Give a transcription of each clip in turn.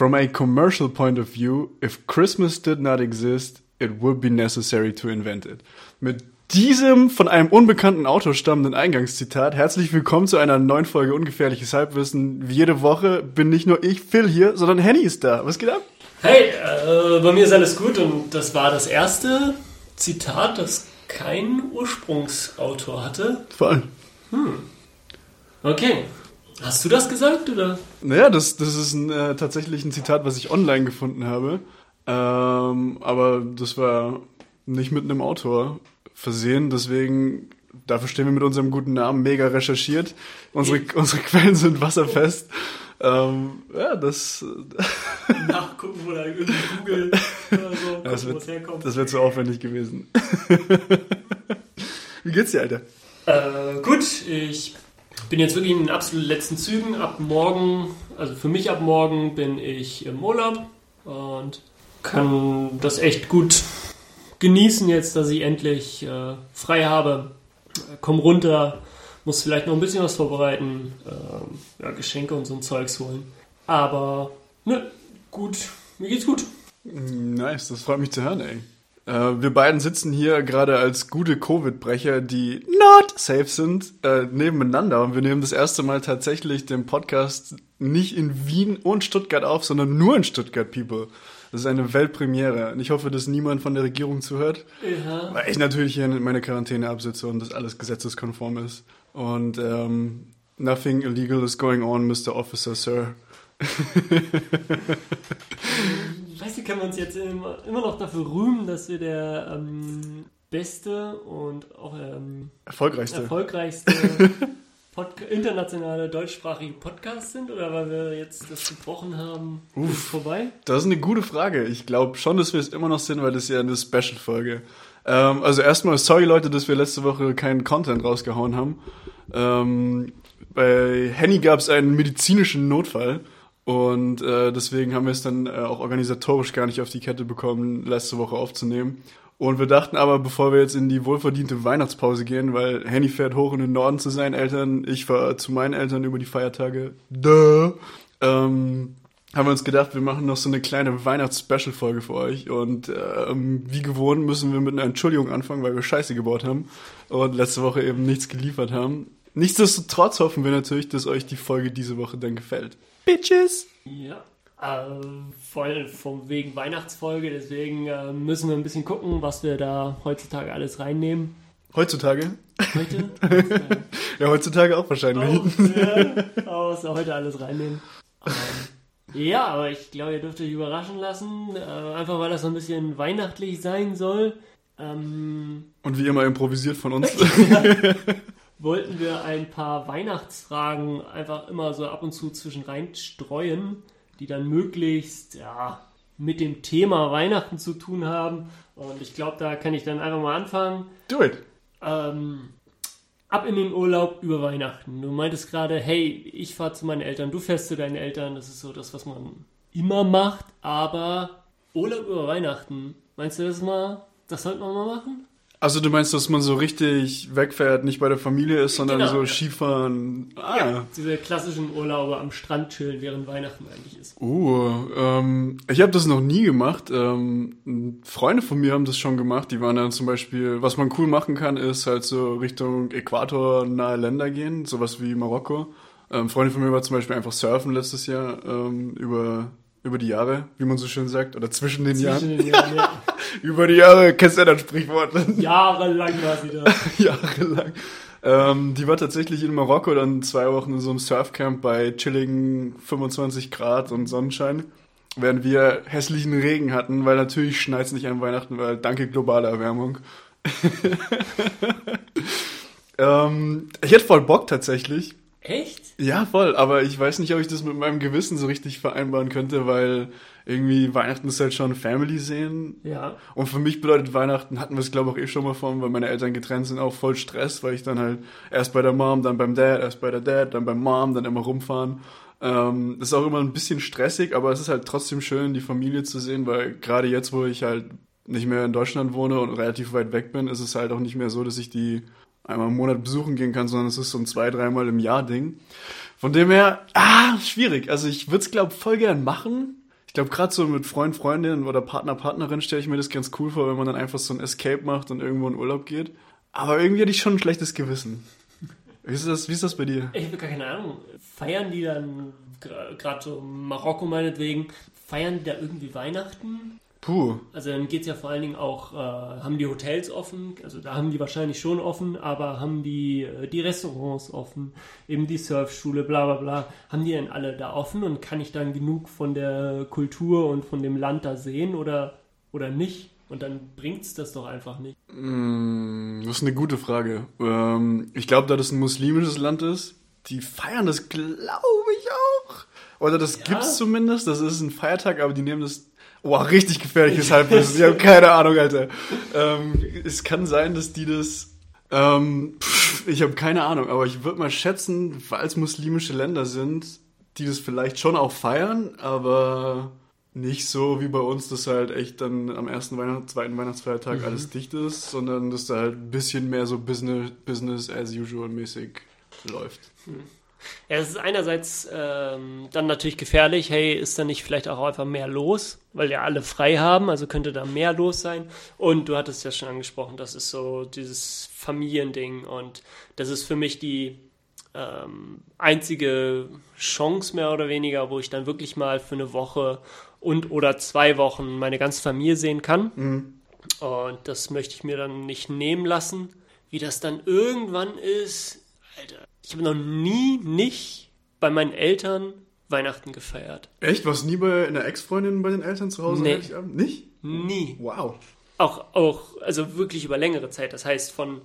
From a commercial point of view, if Christmas did not exist, it would be necessary to invent it. Mit diesem von einem unbekannten Autor stammenden Eingangszitat herzlich willkommen zu einer neuen Folge Ungefährliches Halbwissen. Wie jede Woche bin nicht nur ich, Phil hier, sondern Henny ist da. Was geht ab? Hey, äh, bei mir ist alles gut und das war das erste Zitat, das kein Ursprungsautor hatte. Voll. Hm. Okay. Hast du das gesagt oder? Naja, das, das ist ein, äh, tatsächlich ein Zitat, was ich online gefunden habe. Ähm, aber das war nicht mit einem Autor versehen, deswegen dafür stehen wir mit unserem guten Namen mega recherchiert. Unsere, unsere Quellen sind wasserfest. Ähm, ja, das. Nachgucken oder Google oder so, das wird, herkommt. das wird so aufwendig gewesen. Wie geht's dir, Alter? Äh, gut, ich bin jetzt wirklich in den absolut letzten Zügen. Ab morgen, also für mich ab morgen bin ich im Urlaub und kann das echt gut genießen jetzt, dass ich endlich äh, frei habe. Komm runter, muss vielleicht noch ein bisschen was vorbereiten, ähm, ja, Geschenke und so ein Zeugs holen. Aber, ne, gut, mir geht's gut. Nice, das freut mich zu hören, ey. Äh, wir beiden sitzen hier gerade als gute Covid-Brecher, die not safe sind, äh, nebeneinander. Und wir nehmen das erste Mal tatsächlich den Podcast nicht in Wien und Stuttgart auf, sondern nur in Stuttgart, People. Das ist eine Weltpremiere. Und ich hoffe, dass niemand von der Regierung zuhört. Ja. Weil ich natürlich hier in meine Quarantäne absitze und das alles gesetzeskonform ist. Und ähm, nothing illegal is going on, Mr. Officer, Sir. Du, können wir uns jetzt immer, immer noch dafür rühmen, dass wir der ähm, beste und auch ähm, Erfolgreichste. erfolgreichste internationale deutschsprachige Podcast sind? Oder weil wir jetzt das gebrochen haben, ist es vorbei? Das ist eine gute Frage. Ich glaube schon, dass wir es immer noch sind, weil das ist ja eine Special-Folge. Ähm, also erstmal, sorry Leute, dass wir letzte Woche keinen Content rausgehauen haben. Ähm, bei Henny gab es einen medizinischen Notfall und äh, deswegen haben wir es dann äh, auch organisatorisch gar nicht auf die Kette bekommen, letzte Woche aufzunehmen. Und wir dachten aber, bevor wir jetzt in die wohlverdiente Weihnachtspause gehen, weil Henny fährt hoch in den Norden zu seinen Eltern, ich fahre zu meinen Eltern über die Feiertage, duh, ähm, haben wir uns gedacht, wir machen noch so eine kleine Weihnachts-Special-Folge für euch. Und ähm, wie gewohnt müssen wir mit einer Entschuldigung anfangen, weil wir Scheiße gebaut haben und letzte Woche eben nichts geliefert haben. Nichtsdestotrotz hoffen wir natürlich, dass euch die Folge diese Woche dann gefällt. Bitches! Ja. Äh, voll vom wegen Weihnachtsfolge, deswegen äh, müssen wir ein bisschen gucken, was wir da heutzutage alles reinnehmen. Heutzutage? Heute? Ja, heutzutage auch wahrscheinlich. Oh, ja, oh, was wir heute alles reinnehmen. Ähm, ja, aber ich glaube, ihr dürft euch überraschen lassen, äh, einfach weil das so ein bisschen weihnachtlich sein soll. Ähm, Und wie immer improvisiert von uns. wollten wir ein paar Weihnachtsfragen einfach immer so ab und zu zwischen rein streuen, die dann möglichst ja, mit dem Thema Weihnachten zu tun haben. Und ich glaube, da kann ich dann einfach mal anfangen. Do it! Ähm, ab in den Urlaub über Weihnachten. Du meintest gerade, hey, ich fahre zu meinen Eltern, du fährst zu deinen Eltern. Das ist so das, was man immer macht. Aber Urlaub über Weihnachten, meinst du das mal? Das sollte man mal machen? Also du meinst, dass man so richtig wegfährt, nicht bei der Familie ist, sondern Genau, so ja. Skifahren. Ah. Ja, diese klassischen Urlaube am Strand chillen, während Weihnachten eigentlich ist. Uh, ähm, ich habe das noch nie gemacht. Ähm, Freunde von mir haben das schon gemacht. Die waren dann zum Beispiel, was man cool machen kann, ist halt so Richtung Äquator nahe Länder gehen, sowas wie Marokko. Ähm, Freunde von mir war zum Beispiel einfach surfen letztes Jahr ähm, über über die Jahre, wie man so schön sagt, oder zwischen den Jahren. Zwischen den Jahren, ja. Über die Jahre kennst du ja das Sprichwort. Jahrelang war sie da. Jahrelang. Ähm, die war tatsächlich in Marokko dann zwei Wochen in so einem Surfcamp bei chilligen 25 Grad und Sonnenschein, während wir hässlichen Regen hatten, weil natürlich schneit es nicht an Weihnachten, weil danke globale Erwärmung. ähm, ich hätte voll Bock tatsächlich. Echt? Ja, voll, aber ich weiß nicht, ob ich das mit meinem Gewissen so richtig vereinbaren könnte, weil irgendwie Weihnachten ist halt schon Family sehen. Ja. Und für mich bedeutet Weihnachten, hatten wir es glaube ich auch eh schon mal von, weil meine Eltern getrennt sind, auch voll Stress, weil ich dann halt erst bei der Mom, dann beim Dad, erst bei der Dad, dann beim Mom, dann immer rumfahren. Ähm, ist auch immer ein bisschen stressig, aber es ist halt trotzdem schön, die Familie zu sehen, weil gerade jetzt, wo ich halt nicht mehr in Deutschland wohne und relativ weit weg bin, ist es halt auch nicht mehr so, dass ich die einmal im Monat besuchen gehen kann, sondern es ist so ein zwei, dreimal im Jahr Ding. Von dem her, ah, schwierig. Also ich würde es, glaube voll gern machen. Ich glaube, gerade so mit Freund, Freundin oder Partner, Partnerin stelle ich mir das ganz cool vor, wenn man dann einfach so ein Escape macht und irgendwo in Urlaub geht. Aber irgendwie hatte ich schon ein schlechtes Gewissen. Wie ist das, wie ist das bei dir? Ich habe gar keine Ahnung. Feiern die dann, gerade so Marokko meinetwegen, feiern die da irgendwie Weihnachten? Puh. Also dann geht es ja vor allen Dingen auch, äh, haben die Hotels offen, also da haben die wahrscheinlich schon offen, aber haben die äh, die Restaurants offen, eben die Surfschule, bla bla bla, haben die denn alle da offen und kann ich dann genug von der Kultur und von dem Land da sehen oder, oder nicht? Und dann bringt es das doch einfach nicht. Mm, das ist eine gute Frage. Ähm, ich glaube, da das ein muslimisches Land ist, die feiern das, glaube ich, auch. Oder das Ja. gibt's zumindest. Das ist ein Feiertag, aber die nehmen das. Boah, richtig gefährliches Halbwissen. Ich habe keine Ahnung, Alter. Ähm, es kann sein, dass die das. Ähm, pff, ich habe keine Ahnung, aber ich würde mal schätzen, weil es muslimische Länder sind, die das vielleicht schon auch feiern, aber nicht so wie bei uns, dass halt echt dann am ersten Weihnachts-, zweiten Weihnachtsfeiertag alles dicht ist, sondern dass da halt ein bisschen mehr so Business, Business as usual mäßig läuft. Ja, es ist einerseits ähm, dann natürlich gefährlich, hey, ist da nicht vielleicht auch einfach mehr los, weil ja alle frei haben, also könnte da mehr los sein. Und du hattest ja schon angesprochen, das ist so dieses Familiending und das ist für mich die ähm, einzige Chance mehr oder weniger, wo ich dann wirklich mal für eine Woche und oder zwei Wochen meine ganze Familie sehen kann. Und das möchte ich mir dann nicht nehmen lassen. Wie das dann irgendwann ist, Alter, ich habe noch nie nicht bei meinen Eltern Weihnachten gefeiert. Echt? Warst du nie bei einer Ex-Freundin bei den Eltern zu Hause? Nee. Nicht? Nie. Wow. Auch, auch, also wirklich über längere Zeit. Das heißt von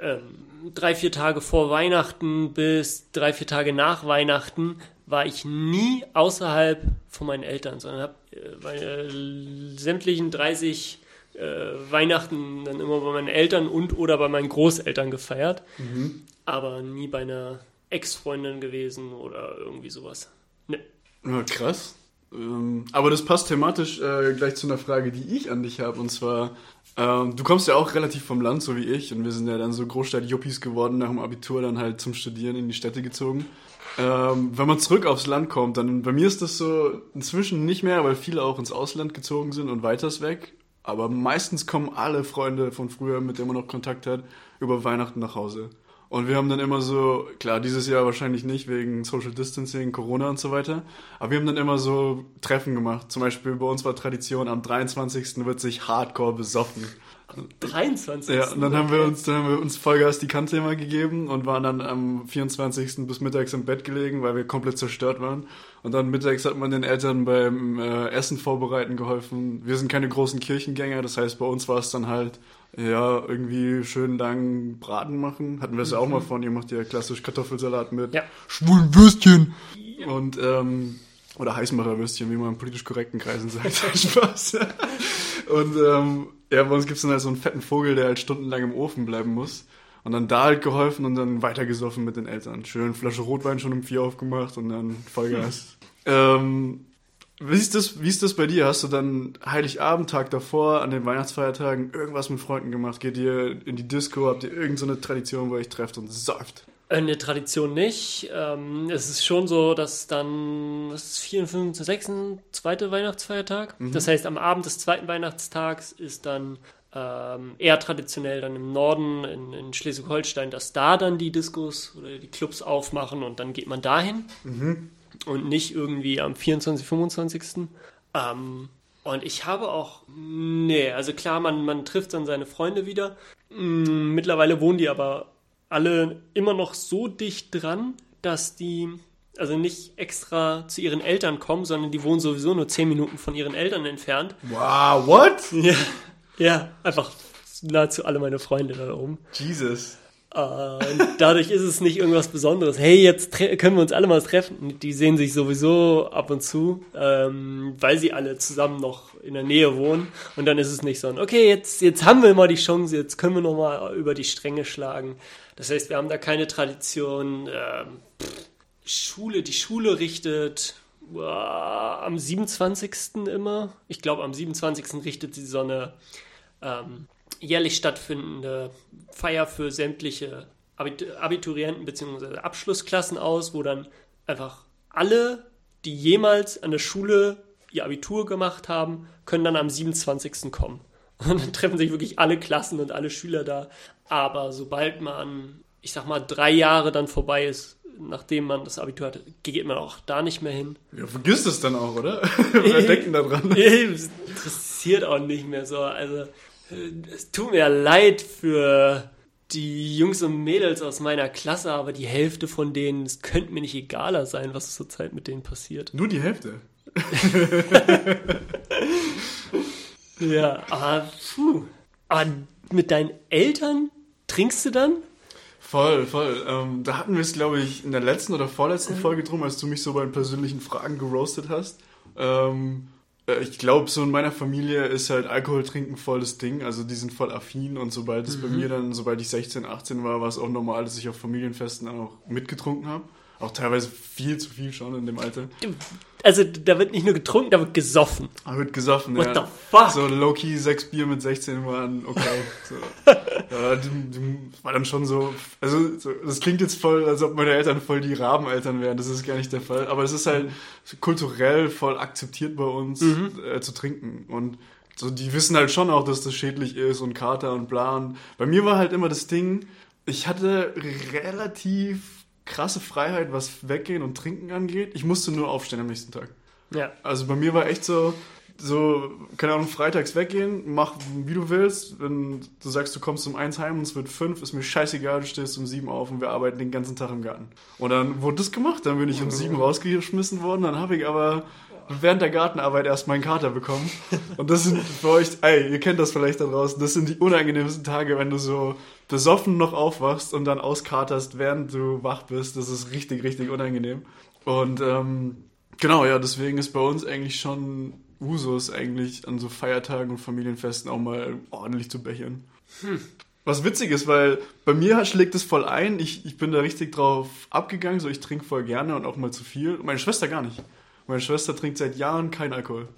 ähm, drei, vier Tage vor Weihnachten bis drei, vier Tage nach Weihnachten war ich nie außerhalb von meinen Eltern, sondern habe äh, meine sämtlichen 30 äh, Weihnachten dann immer bei meinen Eltern und oder bei meinen Großeltern gefeiert, aber nie bei einer Ex-Freundin gewesen oder irgendwie sowas. Ne. Ja, krass. Ähm, aber das passt thematisch äh, gleich zu einer Frage, die ich an dich habe. Und zwar, ähm, du kommst ja auch relativ vom Land, so wie ich. Und wir sind ja dann so Großstadt-Juppies geworden, nach dem Abitur dann halt zum Studieren in die Städte gezogen. Ähm, wenn man zurück aufs Land kommt, dann bei mir ist das so inzwischen nicht mehr, weil viele auch ins Ausland gezogen sind und weiters weg. Aber meistens kommen alle Freunde von früher, mit denen man noch Kontakt hat, über Weihnachten nach Hause. Und wir haben dann immer so, klar, dieses Jahr wahrscheinlich nicht wegen Social Distancing, Corona und so weiter, aber wir haben dann immer so Treffen gemacht. Zum Beispiel bei uns war Tradition, am 23. wird sich Hardcore besoffen. 23. Ja, und dann haben wir uns, dann haben wir uns Vollgas die Kante immer gegeben und waren dann am 24. bis mittags im Bett gelegen, weil wir komplett zerstört waren. Und dann mittags hat man den Eltern beim äh, Essen vorbereiten geholfen. Wir sind keine großen Kirchengänger, das heißt, bei uns war es dann halt, ja, irgendwie schön lang Braten machen. Hatten wir es ja auch mal von, ihr macht ja klassisch Kartoffelsalat mit Ja. schwulen Würstchen. Und, ähm, oder Heißmacherwürstchen, wie man in politisch korrekten Kreisen sagt. Spaß. Und ähm, ja, bei uns gibt's dann halt so einen fetten Vogel, der halt stundenlang im Ofen bleiben muss. Und dann da halt geholfen und dann weitergesoffen mit den Eltern. Schön Flasche Rotwein schon um vier aufgemacht und dann Vollgas. Ähm, wie ist, das, wie ist das bei dir? Hast du dann Heiligabend, Tag davor, an den Weihnachtsfeiertagen irgendwas mit Freunden gemacht? Geht ihr in die Disco? Habt ihr irgendeine so Tradition, wo ihr euch trefft und säuft? Eine Tradition nicht. Ähm, es ist schon so, dass dann, was ist 4, 5, 6, zweite Weihnachtsfeiertag. Das heißt, am Abend des zweiten Weihnachtstags ist dann ähm, eher traditionell dann im Norden, in, in Schleswig-Holstein, dass da dann die Diskos oder die Clubs aufmachen und dann geht man dahin. Und nicht irgendwie am 24., 25. Ähm, und ich habe auch, nee, also klar, man, man trifft dann seine Freunde wieder. Mm, Mittlerweile wohnen die aber alle immer noch so dicht dran, dass die also nicht extra zu ihren Eltern kommen, sondern die wohnen sowieso nur 10 Minuten von ihren Eltern entfernt. Wow, what? Ja, ja einfach nahezu alle meine Freunde da oben. Jesus. Äh, Und dadurch ist es nicht irgendwas Besonderes. Hey, jetzt können wir uns alle mal treffen. Die sehen sich sowieso ab und zu, ähm, weil sie alle zusammen noch in der Nähe wohnen. Und dann ist es nicht so ein, okay, jetzt, jetzt haben wir mal die Chance, jetzt können wir noch mal über die Stränge schlagen. Das heißt, wir haben da keine Tradition. Ähm, Schule, die Schule richtet uah, am 27. immer. Ich glaube, am 27. richtet sie so eine ähm, jährlich stattfindende Feier für sämtliche Abit- Abiturienten bzw. Abschlussklassen aus, wo dann einfach alle, die jemals an der Schule ihr Abitur gemacht haben, können dann am 27. kommen. Und dann treffen sich wirklich alle Klassen und alle Schüler da. Aber sobald man, ich sag mal, drei Jahre dann vorbei ist, nachdem man das Abitur hatte, geht man auch da nicht mehr hin. Ja, vergisst es dann auch, oder? Wer denkt denn da dran? Es interessiert auch nicht mehr so. Also, es tut mir leid für die Jungs und Mädels aus meiner Klasse, aber die Hälfte von denen, es könnte mir nicht egaler sein, was zurzeit mit denen passiert. Nur die Hälfte. Ja, aber, puh. aber mit deinen Eltern trinkst du dann? Voll, voll. Ähm, da hatten wir es, glaube ich, in der letzten oder vorletzten Folge drum, als du mich so bei persönlichen Fragen geroastet hast. Ähm, äh, ich glaube, so in meiner Familie ist halt Alkohol trinken voll das Ding. Also die sind voll affin und sobald es bei mir dann, sobald ich 16, 18 war, war es auch normal, dass ich auf Familienfesten dann auch mitgetrunken habe. Auch teilweise viel zu viel schon in dem Alter. Also da wird nicht nur getrunken, da wird gesoffen. Da wird gesoffen, What ja. the fuck? So low-key sechs Bier mit 16 waren okay. So. ja, war dann schon so, also so, das klingt jetzt voll, als ob meine Eltern voll die Rabeneltern wären. Das ist gar nicht der Fall. Aber es ist halt kulturell voll akzeptiert bei uns äh, zu trinken. Und so, die wissen halt schon auch, dass das schädlich ist und Kater und bla. Und bei mir war halt immer das Ding, ich hatte relativ krasse Freiheit, was Weggehen und Trinken angeht. Ich musste nur aufstehen am nächsten Tag. Ja. Also bei mir war echt so, so, keine Ahnung, freitags weggehen, mach wie du willst. Wenn du sagst, du kommst um eins heim und es wird fünf, ist mir scheißegal, du stehst um sieben auf und wir arbeiten den ganzen Tag im Garten. Und dann wurde das gemacht, dann bin ich um sieben rausgeschmissen worden, dann habe ich aber während der Gartenarbeit erst meinen Kater bekommen. Und das sind für euch, ey, ihr kennt das vielleicht da draußen, das sind die unangenehmsten Tage, wenn du so besoffen noch aufwachst und dann auskaterst, während du wach bist. Das ist richtig, richtig unangenehm. Und ähm, genau, ja, deswegen ist bei uns eigentlich schon Usus eigentlich an so Feiertagen und Familienfesten auch mal ordentlich zu bechern. Was witzig ist, weil bei mir schlägt es voll ein. Ich, ich bin da richtig drauf abgegangen, so ich trinke voll gerne und auch mal zu viel. Meine Schwester gar nicht. Meine Schwester trinkt seit Jahren keinen Alkohol.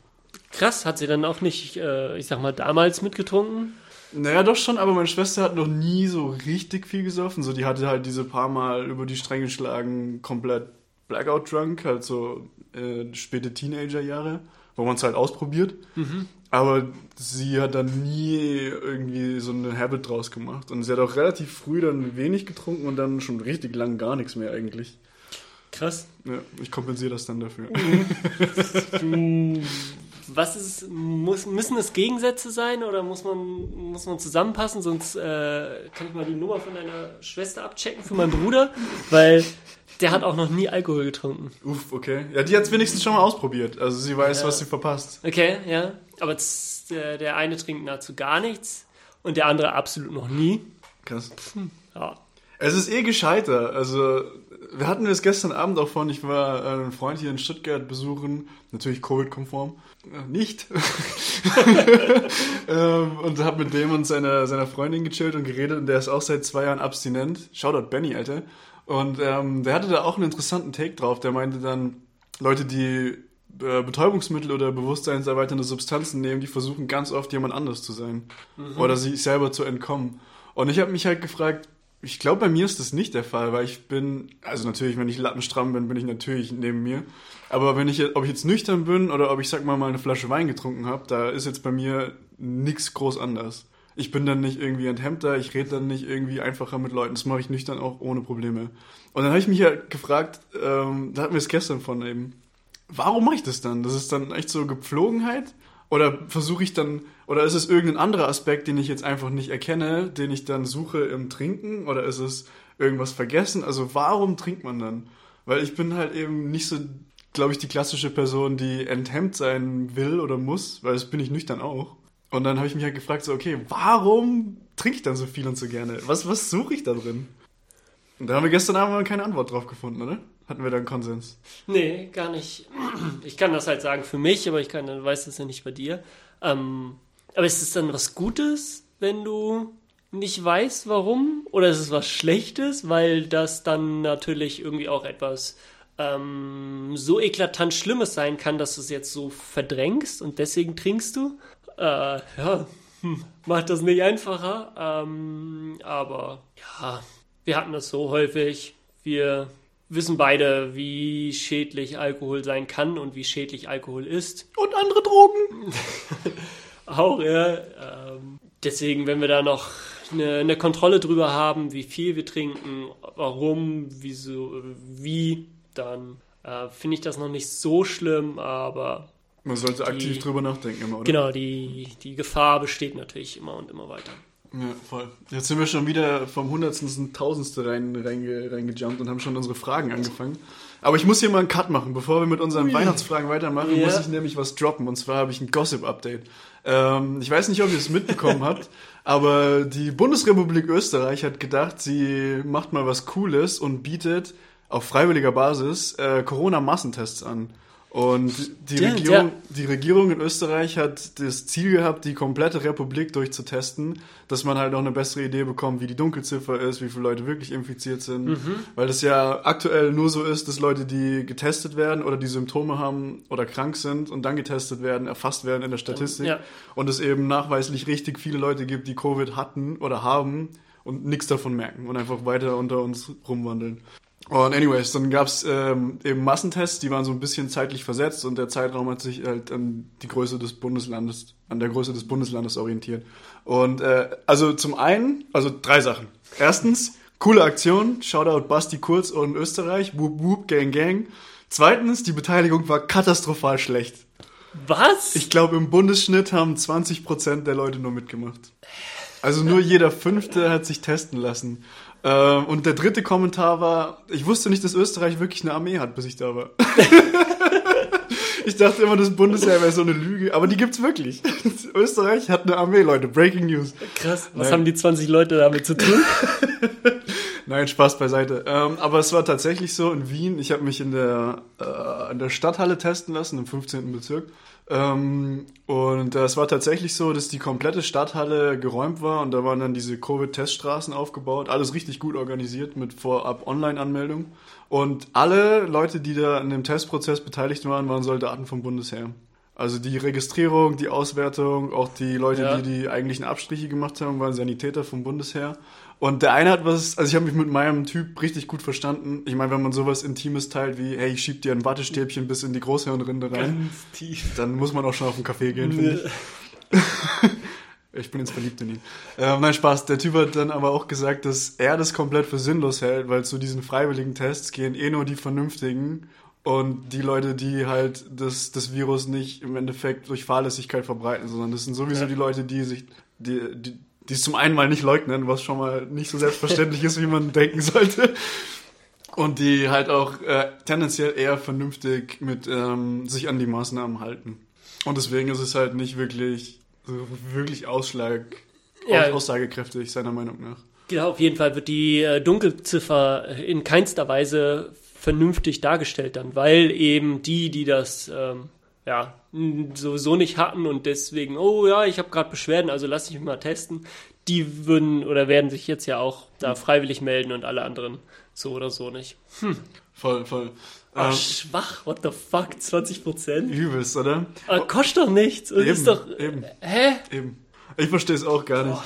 Krass, hat sie dann auch nicht, äh, ich sag mal, damals mitgetrunken? Naja, doch schon, aber meine Schwester hat noch nie so richtig viel gesoffen. So, die hatte halt diese paar Mal über die Stränge geschlagen, komplett Blackout drunk, halt so äh, späte Teenager-Jahre, wo man es halt ausprobiert. Aber sie hat dann nie irgendwie so eine Habit draus gemacht. Und sie hat auch relativ früh dann wenig getrunken und dann schon richtig lang gar nichts mehr eigentlich. Krass. Ja, ich kompensiere das dann dafür. Hm, Was ist, muss, müssen es Gegensätze sein oder muss man, muss man zusammenpassen? Sonst äh, kann ich mal die Nummer von deiner Schwester abchecken für meinen Bruder, weil der hat auch noch nie Alkohol getrunken. Uff, okay. Ja, die hat es wenigstens schon mal ausprobiert. Also sie weiß, Ja. was sie verpasst. Okay, ja. Aber der, der eine trinkt nahezu gar nichts und der andere absolut noch nie. Krass. Ja. Es ist eh gescheiter. Also, wir hatten es gestern Abend auch von, ich war äh, einen Freund hier in Stuttgart besuchen, natürlich Covid-konform. Äh, nicht. ähm, und hab mit dem und seiner, seiner Freundin gechillt und geredet und der ist auch seit zwei Jahren abstinent. Shoutout Benny, Alter. Und ähm, der hatte da auch einen interessanten Take drauf. Der meinte dann, Leute, die äh, Betäubungsmittel oder bewusstseinserweiternde Substanzen nehmen, die versuchen ganz oft jemand anders zu sein. Oder sich selber zu entkommen. Und ich habe mich halt gefragt, ich glaube, bei mir ist das nicht der Fall, weil ich bin, also natürlich, wenn ich lattenstramm bin, bin ich natürlich neben mir. Aber wenn ich, ob ich jetzt nüchtern bin oder ob ich, sag mal, mal eine Flasche Wein getrunken habe, da ist jetzt bei mir nichts groß anders. Ich bin dann nicht irgendwie enthemmter, ich rede dann nicht irgendwie einfacher mit Leuten. Das mache ich nüchtern auch ohne Probleme. Und dann habe ich mich halt gefragt, ähm, da hatten wir es gestern von eben, warum mache ich das dann? Das ist dann echt so Gepflogenheit? Oder versuche ich dann, oder ist es irgendein anderer Aspekt, den ich jetzt einfach nicht erkenne, den ich dann suche im Trinken? Oder ist es irgendwas vergessen? Also warum trinkt man dann? Weil ich bin halt eben nicht so, glaube ich, die klassische Person, die enthemmt sein will oder muss, weil das bin ich nüchtern auch. Und dann habe ich mich halt gefragt, so, okay, warum trinke ich dann so viel und so gerne? Was, was suche ich da drin? Und da haben wir gestern Abend keine Antwort drauf gefunden, oder? Hatten wir da einen Konsens? Nee, gar nicht. Ich kann das halt sagen für mich, aber ich kann, weiß das ja nicht bei dir. Ähm, aber ist es dann was Gutes, wenn du nicht weißt, warum? Oder ist es was Schlechtes, weil das dann natürlich irgendwie auch etwas ähm, so eklatant Schlimmes sein kann, dass du es jetzt so verdrängst und deswegen trinkst du? Äh, ja, hm, macht das nicht einfacher. Ähm, aber ja, wir hatten das so häufig. Wir wissen beide, wie schädlich Alkohol sein kann und wie schädlich Alkohol ist. Und andere Drogen. Auch, ja. Ähm, deswegen, wenn wir da noch eine, eine, Kontrolle drüber haben, wie viel wir trinken, warum, wieso, wie, dann äh, finde ich das noch nicht so schlimm, aber. Man sollte die, aktiv drüber nachdenken immer, oder? Genau, die, die Gefahr besteht natürlich immer und immer weiter. Ja, voll. Jetzt sind wir schon wieder vom Hundertsten ins Tausendste rein, reinge, reingejumpt und haben schon unsere Fragen angefangen. Aber ich muss hier mal einen Cut machen. Bevor wir mit unseren Ui. Weihnachtsfragen weitermachen, ja. muss ich nämlich was droppen. Und zwar habe ich ein Gossip-Update. Ähm, ich weiß nicht, ob ihr es mitbekommen habt, aber die Bundesrepublik Österreich hat gedacht, sie macht mal was Cooles und bietet auf freiwilliger Basis äh, Corona-Massentests an. Und die, Stimmt, Regierung, ja. die Regierung in Österreich hat das Ziel gehabt, die komplette Republik durchzutesten, dass man halt auch eine bessere Idee bekommt, wie die Dunkelziffer ist, wie viele Leute wirklich infiziert sind. Mhm. Weil das ja aktuell nur so ist, dass Leute, die getestet werden oder die Symptome haben oder krank sind und dann getestet werden, erfasst werden in der Statistik. Ja. Und es eben nachweislich richtig viele Leute gibt, die Covid hatten oder haben und nichts davon merken und einfach weiter unter uns rumwandeln. Und anyways, dann gab's ähm, eben Massentests, die waren so ein bisschen zeitlich versetzt und der Zeitraum hat sich halt an die Größe des Bundeslandes, an der Größe des Bundeslandes orientiert. Und äh, also zum einen, also drei Sachen. Erstens, coole Aktion, Shoutout Basti Kurz und Österreich, Whoop Whoop, Gang Gang. Zweitens, die Beteiligung war katastrophal schlecht. Was? Ich glaube, im Bundesschnitt haben 20% der Leute nur mitgemacht. Also nur jeder Fünfte hat sich testen lassen. Ähm, und der dritte Kommentar war, ich wusste nicht, dass Österreich wirklich eine Armee hat, bis ich da war. ich dachte immer, das Bundesheer wäre so eine Lüge, aber die gibt's wirklich. Österreich hat eine Armee, Leute. Breaking News. Krass. Was Nein. haben die 20 Leute damit zu tun? Nein, Spaß beiseite. Ähm, aber es war tatsächlich so in Wien. Ich habe mich in der, äh, in der Stadthalle testen lassen, im 15. Bezirk. Ähm, und es war tatsächlich so, dass die komplette Stadthalle geräumt war und da waren dann diese Covid-Teststraßen aufgebaut. Alles richtig gut organisiert mit vorab Online-Anmeldung. Und alle Leute, die da an dem Testprozess beteiligt waren, waren Soldaten vom Bundesheer. Also die Registrierung, die Auswertung, auch die Leute, ja. die die eigentlichen Abstriche gemacht haben, waren Sanitäter vom Bundesheer. Und der eine hat was, also ich habe mich mit meinem Typ richtig gut verstanden. Ich meine, wenn man sowas Intimes teilt wie, hey, ich schieb dir ein Wattestäbchen bis in die Großhirnrinde rein, dann muss man auch schon auf den Kaffee gehen, finde ich. ich bin jetzt verliebt in ihn. Äh, nein, Spaß. Der Typ hat dann aber auch gesagt, dass er das komplett für sinnlos hält, weil zu diesen freiwilligen Tests gehen eh nur die Vernünftigen und die Leute, die halt das, das Virus nicht im Endeffekt durch Fahrlässigkeit verbreiten, sondern das sind sowieso ja. die Leute, die sich, die, die, die es zum einen mal nicht leugnen, was schon mal nicht so selbstverständlich ist, wie man denken sollte. Und die halt auch äh, tendenziell eher vernünftig mit ähm, sich an die Maßnahmen halten. Und deswegen ist es halt nicht wirklich, wirklich Ausschlag, ja. aussagekräftig, seiner Meinung nach. Genau, auf jeden Fall wird die äh, Dunkelziffer in keinster Weise vernünftig dargestellt dann, weil eben die, die das ähm, ja, sowieso nicht hatten und deswegen, oh ja, ich habe gerade Beschwerden, also lass ich mich mal testen, die würden oder werden sich jetzt ja auch da freiwillig melden und alle anderen so oder so nicht. Hm. Voll, voll. Ach, ähm, schwach, what the fuck, 20 Prozent? Übelst, oder? Aber kostet doch nichts. Und eben, ist doch, eben. Hä? Eben. Ich verstehe es auch gar nicht. Boah.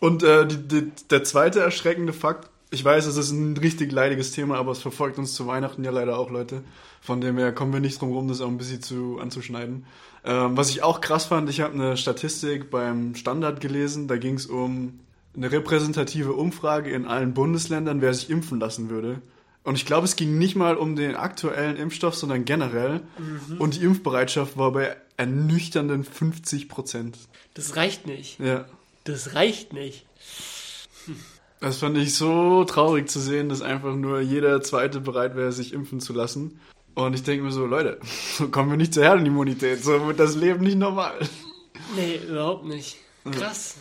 Und äh, die, die, der zweite erschreckende Fakt, ich weiß, es ist ein richtig leidiges Thema, aber es verfolgt uns zu Weihnachten ja leider auch, Leute. Von dem her kommen wir nicht drum rum, das auch ein bisschen zu, anzuschneiden. Ähm, was ich auch krass fand, ich habe eine Statistik beim Standard gelesen, da ging es um eine repräsentative Umfrage in allen Bundesländern, wer sich impfen lassen würde. Und ich glaube, es ging nicht mal um den aktuellen Impfstoff, sondern generell. Mhm. Und die Impfbereitschaft war bei ernüchternden 50 Prozent. Das reicht nicht. Ja. Das reicht nicht. Das fand ich so traurig zu sehen, dass einfach nur jeder Zweite bereit wäre, sich impfen zu lassen. Und ich denke mir so, Leute, so kommen wir nicht zur Herdenimmunität, so wird das Leben nicht normal. Nee, überhaupt nicht. Krass.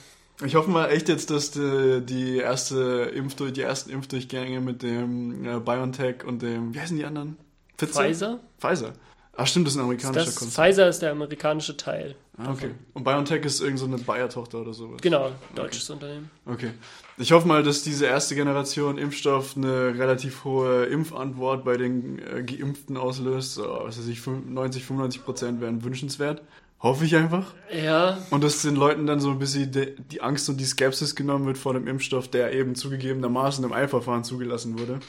Ich hoffe mal echt jetzt, dass die, die erste Impfdurch, die ersten Impfdurchgänge mit dem äh, BioNTech und dem, wie heißen die anderen? Pfizer? Pfizer. Pfizer. Ach stimmt, das ist ein amerikanischer das, Konzern. Pfizer ist der amerikanische Teil. Ah, okay. Und BioNTech ist irgend so eine Bayer-Tochter oder sowas. Genau, deutsches okay. Unternehmen. Okay. Ich hoffe mal, dass diese erste Generation Impfstoff eine relativ hohe Impfantwort bei den äh, Geimpften auslöst. So, was weiß ich, 90, 95 Prozent wären wünschenswert. Hoffe ich einfach. Ja. Und dass den Leuten dann so ein bisschen die, die Angst und die Skepsis genommen wird vor dem Impfstoff, der eben zugegebenermaßen im Eilverfahren zugelassen wurde.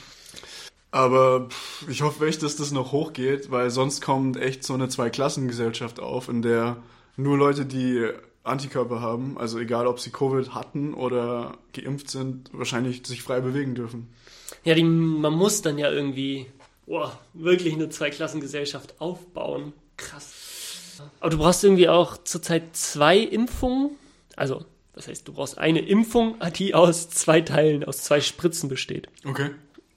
Aber ich hoffe echt, dass das noch hochgeht, weil sonst kommt echt so eine Zweiklassengesellschaft auf, in der nur Leute, die Antikörper haben, also egal ob sie Covid hatten oder geimpft sind, wahrscheinlich sich frei bewegen dürfen. Ja, die, man muss dann ja irgendwie boah, wirklich eine Zweiklassengesellschaft aufbauen. Krass. Aber du brauchst irgendwie auch zurzeit zwei Impfungen. Also, das heißt, du brauchst eine Impfung, die aus zwei Teilen, aus zwei Spritzen besteht. Okay.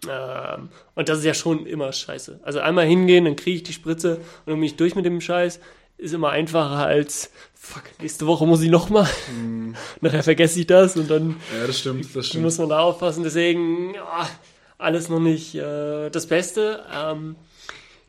Ähm, und das ist ja schon immer scheiße. Also einmal hingehen, dann kriege ich die Spritze und dann bin ich durch mit dem Scheiß. Ist immer einfacher als, fuck, nächste Woche muss ich nochmal. Mm. Nachher vergesse ich das und dann ja, das stimmt, das stimmt. muss man da aufpassen. Deswegen, ja, alles noch nicht äh, das Beste. Ähm,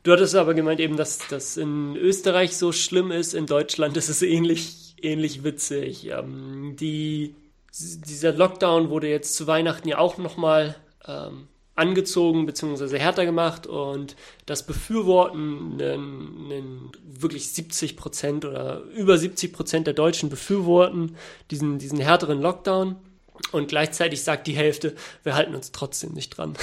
du hattest aber gemeint eben, dass das in Österreich so schlimm ist, in Deutschland ist es ähnlich, ähnlich witzig. Ähm, die, dieser Lockdown wurde jetzt zu Weihnachten ja auch nochmal ähm, angezogen bzw. härter gemacht und das befürworten einen, einen wirklich 70 Prozent oder über 70 Prozent der Deutschen befürworten diesen, diesen härteren Lockdown. Und gleichzeitig sagt die Hälfte, wir halten uns trotzdem nicht dran.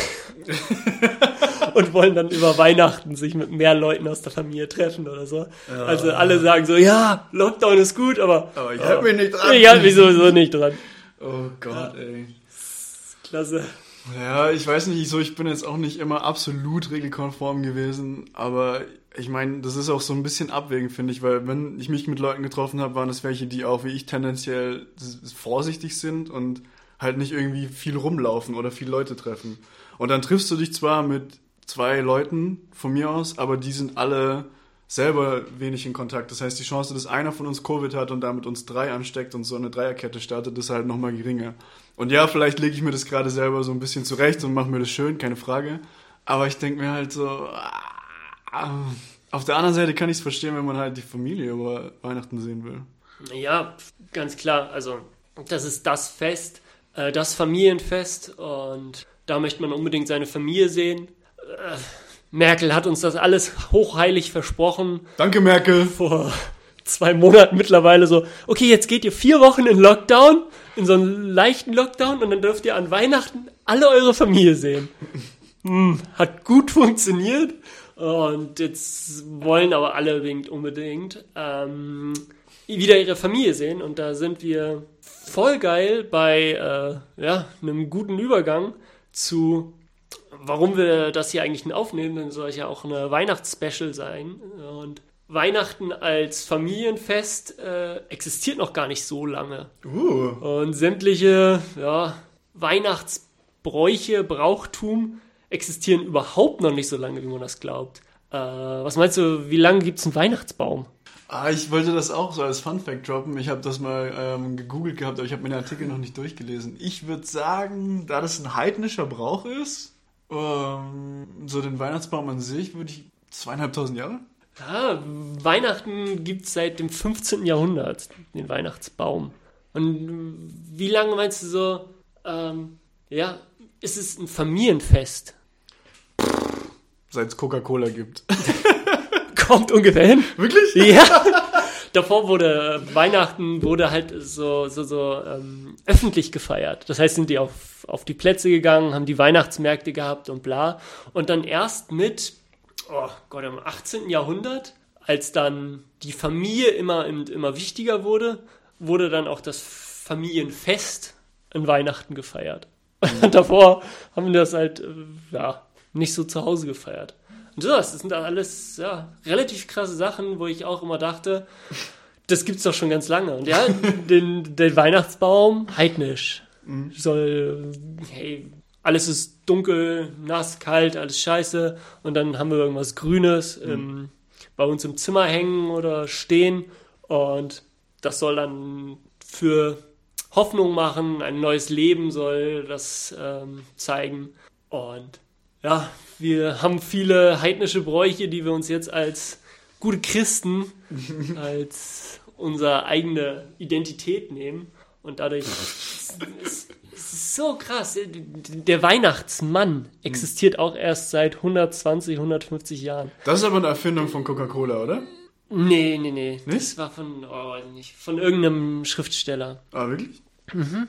und wollen dann über Weihnachten sich mit mehr Leuten aus der Familie treffen oder so. Ja. Also alle sagen so, ja, Lockdown ist gut, aber, aber ich halte mich nicht dran. Ich halte mich sowieso nicht dran. Oh Gott, ja. ey. Klasse. Ja, ich weiß nicht, so ich bin jetzt auch nicht immer absolut regelkonform gewesen, aber ich meine, das ist auch so ein bisschen abwägend, finde ich, weil wenn ich mich mit Leuten getroffen habe, waren das welche, die auch wie ich tendenziell vorsichtig sind und halt nicht irgendwie viel rumlaufen oder viele Leute treffen. Und dann triffst du dich zwar mit zwei Leuten von mir aus, aber die sind alle selber wenig in Kontakt. Das heißt, die Chance, dass einer von uns Covid hat und damit uns drei ansteckt und so eine Dreierkette startet, ist halt nochmal geringer. Und ja, vielleicht lege ich mir das gerade selber so ein bisschen zurecht und mache mir das schön, keine Frage. Aber ich denke mir halt so, ah, auf der anderen Seite kann ich es verstehen, wenn man halt die Familie über Weihnachten sehen will. Ja, ganz klar. Also, das ist das Fest, äh, das Familienfest und da möchte man unbedingt seine Familie sehen. Merkel hat uns das alles hochheilig versprochen. Danke, Merkel. Vor zwei Monaten mittlerweile so, okay, jetzt geht ihr vier Wochen in Lockdown, in so einen leichten Lockdown und dann dürft ihr an Weihnachten alle eure Familie sehen. Hm, hat gut funktioniert und jetzt wollen aber alle unbedingt ähm, wieder ihre Familie sehen und da sind wir voll geil bei äh, ja, einem guten Übergang zu warum wir das hier eigentlich aufnehmen, dann soll es ja auch eine Weihnachtsspecial sein. Und Weihnachten als Familienfest äh, existiert noch gar nicht so lange. Uh. Und sämtliche ja, Weihnachtsbräuche, Brauchtum existieren überhaupt noch nicht so lange, wie man das glaubt. Äh, was meinst du, wie lange gibt es einen Weihnachtsbaum? Ah, ich wollte das auch so als Fun Fact droppen. Ich habe das mal ähm, gegoogelt gehabt, aber ich habe mir den Artikel noch nicht durchgelesen. Ich würde sagen, da das ein heidnischer Brauch ist, ähm, so den Weihnachtsbaum an sich würde ich zweieinhalbtausend Jahre? Ja, Weihnachten gibt es seit dem 15. Jahrhundert, den Weihnachtsbaum. Und wie lange meinst du so, ähm, ja, ist es ein Familienfest? Seit es Coca-Cola gibt. Kommt ungefähr hin. Wirklich? Ja. davor wurde Weihnachten wurde halt so, so, so ähm, öffentlich gefeiert. Das heißt, sind die auf, auf die Plätze gegangen, haben die Weihnachtsmärkte gehabt und bla. Und dann erst mit, oh Gott, im 18. Jahrhundert, als dann die Familie immer, immer wichtiger wurde, wurde dann auch das Familienfest in Weihnachten gefeiert. Mhm. davor haben wir das halt, äh, ja, nicht so zu Hause gefeiert. Und so, das sind alles ja, relativ krasse Sachen, wo ich auch immer dachte, das gibt's doch schon ganz lange. Und ja, den, den Weihnachtsbaum, heidnisch. Mhm. Soll, hey, alles ist dunkel, nass, kalt, alles scheiße. Und dann haben wir irgendwas Grünes mhm. im, bei uns im Zimmer hängen oder stehen. Und das soll dann für Hoffnung machen, ein neues Leben soll das ähm, zeigen. Und ja, wir haben viele heidnische Bräuche, die wir uns jetzt als gute Christen, als unsere eigene Identität nehmen. Und dadurch ist es so krass. Der Weihnachtsmann existiert auch erst seit 120, 150 Jahren. Das ist aber eine Erfindung von Coca-Cola, oder? Nee, nee, nee. Nicht? Das war von, oh, weiß nicht, von irgendeinem Schriftsteller. Ah, wirklich? Mhm.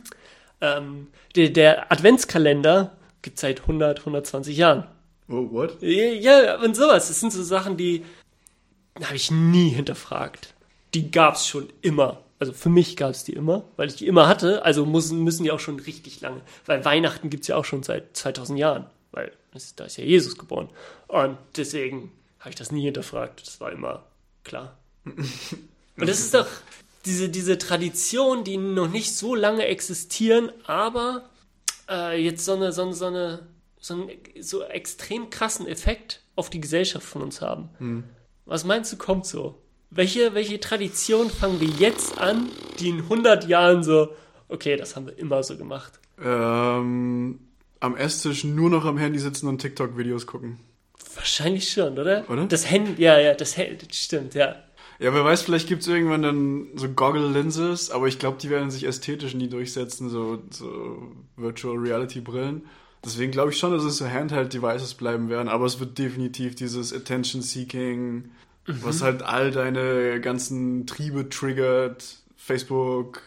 Ähm, der, der Adventskalender gibt es seit 100, 120 Jahren. Oh, what? Ja, und sowas. Das sind so Sachen, die habe ich nie hinterfragt. Die gab's schon immer. Also für mich gab's die immer, weil ich die immer hatte. Also müssen, müssen die auch schon richtig lange. Weil Weihnachten gibt's ja auch schon seit 2000 Jahren. Weil da ist ja Jesus geboren. Und deswegen habe ich das nie hinterfragt. Das war immer klar. Und das ist doch diese, diese Tradition, die noch nicht so lange existieren, aber äh, jetzt so eine, so eine, so eine so einen so extrem krassen Effekt auf die Gesellschaft von uns haben. Hm. Was meinst du, kommt so? Welche, welche Tradition fangen wir jetzt an, die in 100 Jahren so, okay, das haben wir immer so gemacht? Ähm, am Esstisch nur noch am Handy sitzen und TikTok-Videos gucken. Wahrscheinlich schon, oder? Oder? Das Handy, ja, ja, das Handy, stimmt, ja. Ja, wer weiß, vielleicht gibt es irgendwann dann so Goggle-Lenses, aber ich glaube, die werden sich ästhetisch nie durchsetzen, so, so Virtual Reality-Brillen. Deswegen glaube ich schon, dass es so Handheld-Devices bleiben werden, aber es wird definitiv dieses Attention-Seeking, mhm. was halt all deine ganzen Triebe triggert, Facebook,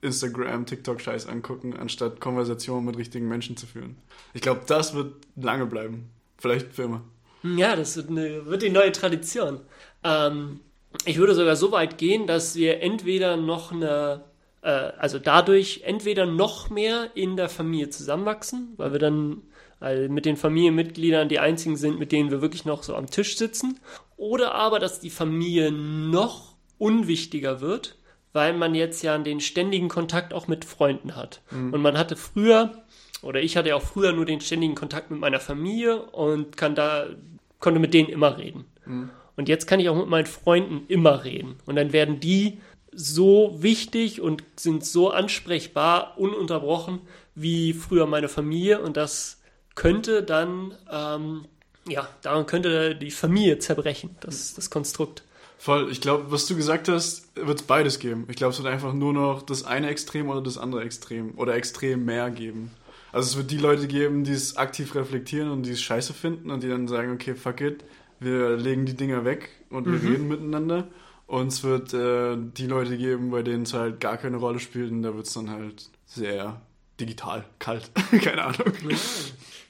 Instagram, TikTok-Scheiß angucken, anstatt Konversationen mit richtigen Menschen zu führen. Ich glaube, das wird lange bleiben. Vielleicht für immer. Ja, das wird, eine, wird die neue Tradition. Ähm, ich würde sogar so weit gehen, dass wir entweder noch eine äh, also dadurch entweder noch mehr in der Familie zusammenwachsen, weil wir dann also mit den Familienmitgliedern die einzigen sind, mit denen wir wirklich noch so am Tisch sitzen, oder aber, dass die Familie noch unwichtiger wird, weil man jetzt ja den ständigen Kontakt auch mit Freunden hat. Mhm. Und man hatte früher, oder ich hatte ja auch früher nur den ständigen Kontakt mit meiner Familie und kann da, konnte mit denen immer reden. Mhm. Und jetzt kann ich auch mit meinen Freunden immer reden. Und dann werden die so wichtig und sind so ansprechbar, ununterbrochen wie früher meine Familie und das könnte dann, ähm, ja, daran könnte die Familie zerbrechen, das, das Konstrukt. Voll, ich glaube, was du gesagt hast, wird es beides geben. Ich glaube, es wird einfach nur noch das eine Extrem oder das andere Extrem oder extrem mehr geben. Also es wird die Leute geben, die es aktiv reflektieren und die es scheiße finden und die dann sagen, okay, fuck it, wir legen die Dinger weg und wir mhm. reden miteinander. Und es wird äh, die Leute geben, bei denen es halt gar keine Rolle spielt und da wird es dann halt sehr digital, kalt. keine Ahnung.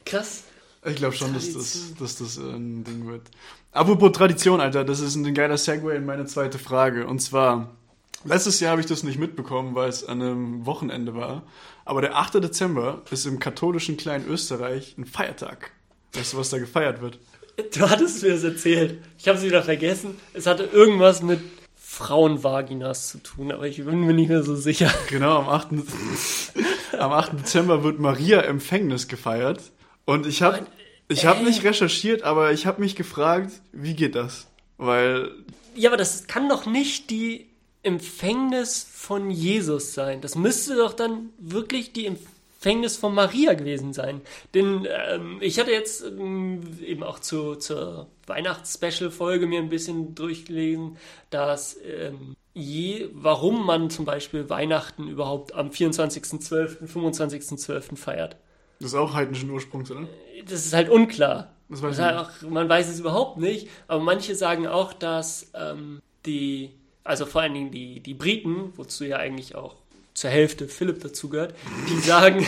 Krass. Ich glaube schon, dass das, dass das äh, ein Ding wird. Apropos Tradition, Alter, das ist ein geiler Segway in meine zweite Frage. Und zwar, letztes Jahr habe ich das nicht mitbekommen, weil es an einem Wochenende war. Aber der 8. Dezember ist im katholischen Kleinen Österreich ein Feiertag. Weißt du, was da gefeiert wird? Du hattest mir das erzählt. Ich habe es wieder vergessen. Es hatte irgendwas mit Frauenvaginas zu tun, aber ich bin mir nicht mehr so sicher. Genau, am 8. am 8. Dezember wird Maria Empfängnis gefeiert. Und ich habe ich hab nicht recherchiert, aber ich habe mich gefragt, wie geht das? Weil. Ja, aber das kann doch nicht die Empfängnis von Jesus sein. Das müsste doch dann wirklich die Empfängnis Gefängnis von Maria gewesen sein. Denn ähm, ich hatte jetzt ähm, eben auch zu, zur Weihnachts-Special-Folge mir ein bisschen durchgelesen, dass ähm, je, warum man zum Beispiel Weihnachten überhaupt am 24.12., 25.12. feiert. Das ist auch heidnischen Ursprungs, oder? Das ist halt unklar. Das weiß das halt auch, man weiß es überhaupt nicht, aber manche sagen auch, dass ähm, die, also vor allen Dingen die, die Briten, wozu ja eigentlich auch zur Hälfte Philipp dazugehört, die sagen,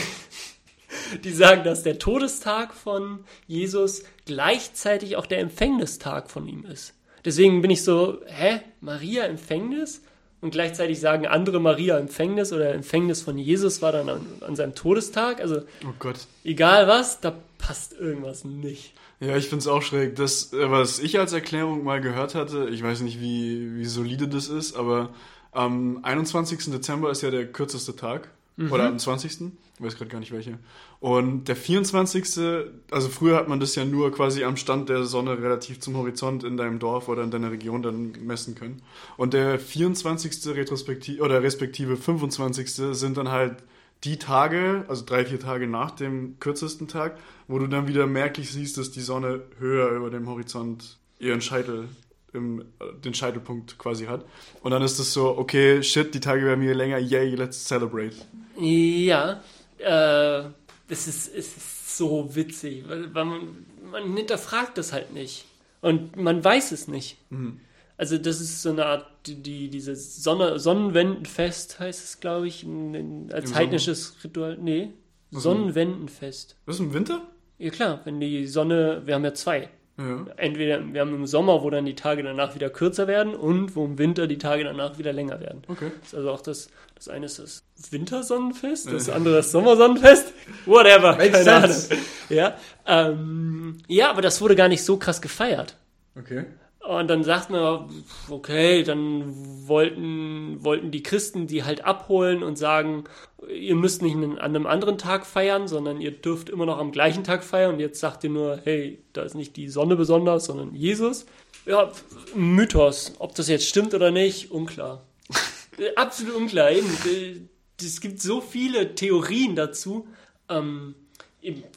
die sagen, dass der Todestag von Jesus gleichzeitig auch der Empfängnistag von ihm ist. Deswegen bin ich so, hä, Maria Empfängnis? Und gleichzeitig sagen andere Maria Empfängnis oder Empfängnis von Jesus war dann an, an seinem Todestag. Also, oh Gott. egal was, da passt irgendwas nicht. Ja, ich finde es auch schräg. Das, äh, was ich als Erklärung mal gehört hatte, ich weiß nicht, wie, wie solide das ist, aber am 21. Dezember ist ja der kürzeste Tag. Mhm. Oder am 20. Ich weiß gerade gar nicht welche. Und der 24. Also früher hat man das ja nur quasi am Stand der Sonne relativ zum Horizont in deinem Dorf oder in deiner Region dann messen können. Und der 24. Retrospektive oder respektive 25. sind dann halt die Tage, also drei, vier Tage nach dem kürzesten Tag, wo du dann wieder merklich siehst, dass die Sonne höher über dem Horizont ihren Scheitel im, den Scheitelpunkt quasi hat. Und dann ist es so, okay, shit, die Tage werden wieder länger, yay, let's celebrate. Ja, äh, es ist, es ist so witzig, weil, weil man, man hinterfragt das halt nicht. Und man weiß es nicht. Mhm. Also das ist so eine Art, die, dieses Sonne, Sonnenwendenfest heißt es, glaube ich, in, in, als Im heidnisches Sommer? Ritual. Nee, Sonnenwendenfest. Was ist im Winter? Ja klar, wenn die Sonne, wir haben ja zwei. Ja. Entweder wir haben im Sommer, wo dann die Tage danach wieder kürzer werden und wo im Winter die Tage danach wieder länger werden. Okay. Das ist also auch das, das eine ist das Wintersonnenfest, das andere das Sommersonnenfest. Whatever, Makes keine sense. Ahnung. Ja, ähm, ja, aber das wurde gar nicht so krass gefeiert. Okay. Und dann sagt man, okay, dann wollten, wollten die Christen die halt abholen und sagen, ihr müsst nicht an einem anderen Tag feiern, sondern ihr dürft immer noch am gleichen Tag feiern. Und jetzt sagt ihr nur, hey, da ist nicht die Sonne besonders, sondern Jesus. Ja, Mythos. Ob das jetzt stimmt oder nicht, unklar. Absolut unklar. Eben, Es gibt so viele Theorien dazu. Ähm,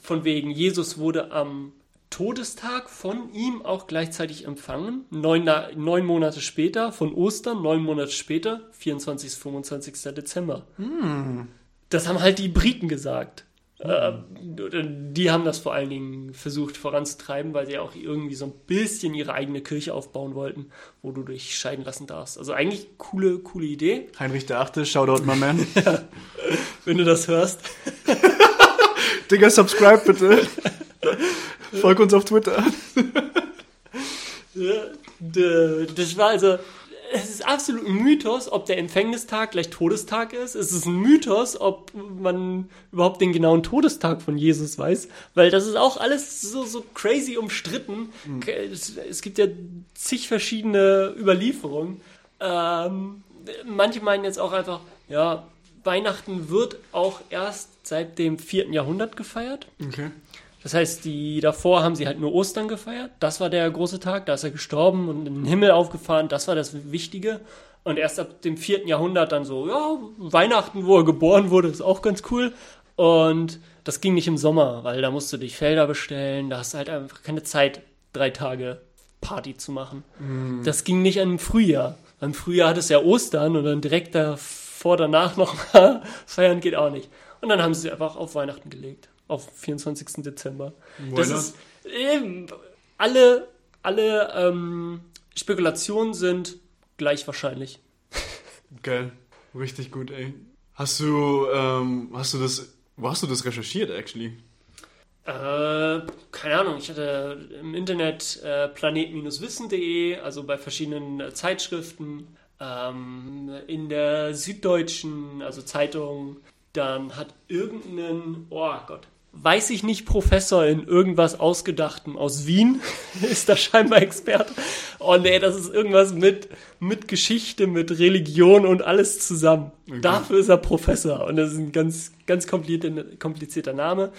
von wegen, Jesus wurde am Todestag von ihm auch gleichzeitig empfangen. Neun, neun Monate später, von Ostern, neun Monate später, 24. 25. Dezember. Das haben halt die Briten gesagt. Äh, die haben das vor allen Dingen versucht voranzutreiben, weil sie auch irgendwie so ein bisschen ihre eigene Kirche aufbauen wollten, wo du dich scheiden lassen darfst. Also eigentlich coole, coole Idee, Heinrich der Achte, Shoutout, my man. wenn du das hörst. Digga, subscribe bitte. Folg uns auf Twitter. Das war also, es ist absolut ein Mythos, ob der Empfängnistag gleich Todestag ist. Es ist ein Mythos, ob man überhaupt den genauen Todestag von Jesus weiß, weil das ist auch alles so, so crazy umstritten. Es, es gibt ja zig verschiedene Überlieferungen. Ähm, manche meinen jetzt auch einfach, ja, Weihnachten wird auch erst seit dem 4. Jahrhundert gefeiert. Okay. Das heißt, die davor haben sie halt nur Ostern gefeiert. Das war der große Tag, da ist er gestorben und in den Himmel aufgefahren. Das war das Wichtige. Und erst ab dem vierten Jahrhundert dann so, ja, Weihnachten, wo er geboren wurde, ist auch ganz cool. Und das ging nicht im Sommer, weil da musst du dich Felder bestellen. Da hast du halt einfach keine Zeit, drei Tage Party zu machen. Das ging nicht im Frühjahr. Im Frühjahr hattest du ja Ostern und dann direkt davor, danach nochmal feiern geht auch nicht. Und dann haben sie einfach auf Weihnachten gelegt. Auf 24. Dezember. Why Das ist eben, alle, alle ähm, Spekulationen sind gleich wahrscheinlich. Geil. Richtig gut, ey. Hast du, ähm, hast du das, wo hast du das recherchiert, actually? Äh, keine Ahnung, ich hatte im Internet äh, planet-wissen.de, also bei verschiedenen äh, Zeitschriften, ähm, in der Süddeutschen, also Zeitung, dann hat irgendein, oh Gott, weiß ich nicht, Professor in irgendwas Ausgedachtem aus Wien, ist da scheinbar Experte. Oh nee, das ist irgendwas mit, mit Geschichte, mit Religion und alles zusammen. Okay. Dafür ist er Professor und das ist ein ganz, ganz komplizierter, komplizierter Name.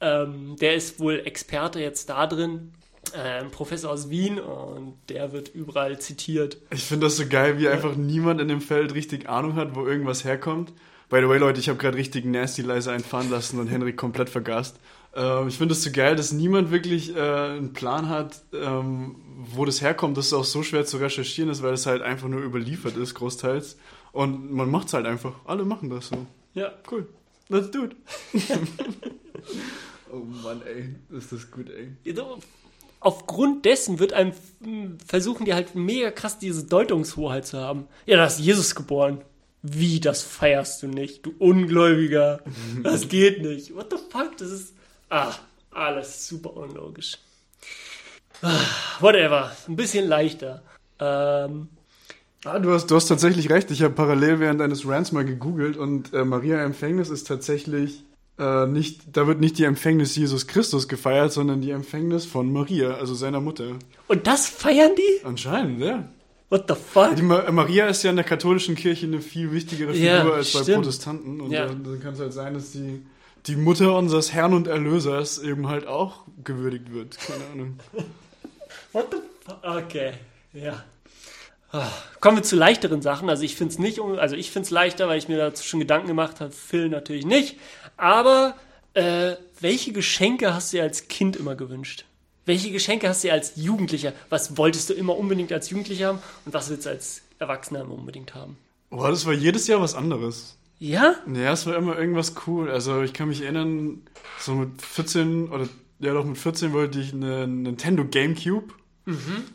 Ähm, der ist wohl Experte jetzt da drin, äh, ein Professor aus Wien und der wird überall zitiert. Ich finde das so geil, wie einfach niemand in dem Feld richtig Ahnung hat, wo irgendwas herkommt. By the way, Leute, ich habe gerade richtig nasty leise einfahren lassen und Henrik komplett vergast. Ähm, ich finde das so geil, dass niemand wirklich äh, einen Plan hat, ähm, wo das herkommt, dass es auch so schwer zu recherchieren ist, weil es halt einfach nur überliefert ist, großteils. Und man macht es halt einfach. Alle machen das so. Ja, Cool. Let's do it. oh Mann, ey. Ist das gut, ey. aufgrund dessen wird einem m, versuchen die halt mega krass diese Deutungshoheit zu haben. Ja, da ist Jesus geboren. Wie, das feierst du nicht, du Ungläubiger. Das geht nicht. What the fuck? Das ist. Ah, alles super unlogisch. Ah, whatever. Ein bisschen leichter. Ähm, Ah, du hast, du hast tatsächlich recht. Ich habe parallel während eines Rants mal gegoogelt und äh, Maria Empfängnis ist tatsächlich äh, nicht, da wird nicht die Empfängnis Jesus Christus gefeiert, sondern die Empfängnis von Maria, also seiner Mutter. und das feiern die? Anscheinend, ja. What the fuck? Die Ma Maria ist ja in der katholischen Kirche eine viel wichtige Figur Ja, als bei stimmt. Protestanten. Und Ja. dann, dann kann es halt sein, dass die, die Mutter unseres Herrn und Erlösers eben halt auch gewürdigt wird. Keine Ahnung. What the fuck? Okay, ja. Ah, Kommen wir zu leichteren Sachen. Also ich finde es nicht, also ich finde es leichter, weil ich mir dazu schon Gedanken gemacht habe. Phil natürlich nicht. Aber äh, welche Geschenke hast du dir als Kind immer gewünscht? Welche Geschenke hast du als Jugendlicher? Was wolltest du immer unbedingt als Jugendlicher haben und was willst du als Erwachsener immer unbedingt haben? Boah, das war jedes Jahr was anderes. Ja? Ja, es war immer irgendwas cool. Also ich kann mich erinnern, so mit 14 oder ja doch mit 14 wollte ich einen Nintendo Gamecube.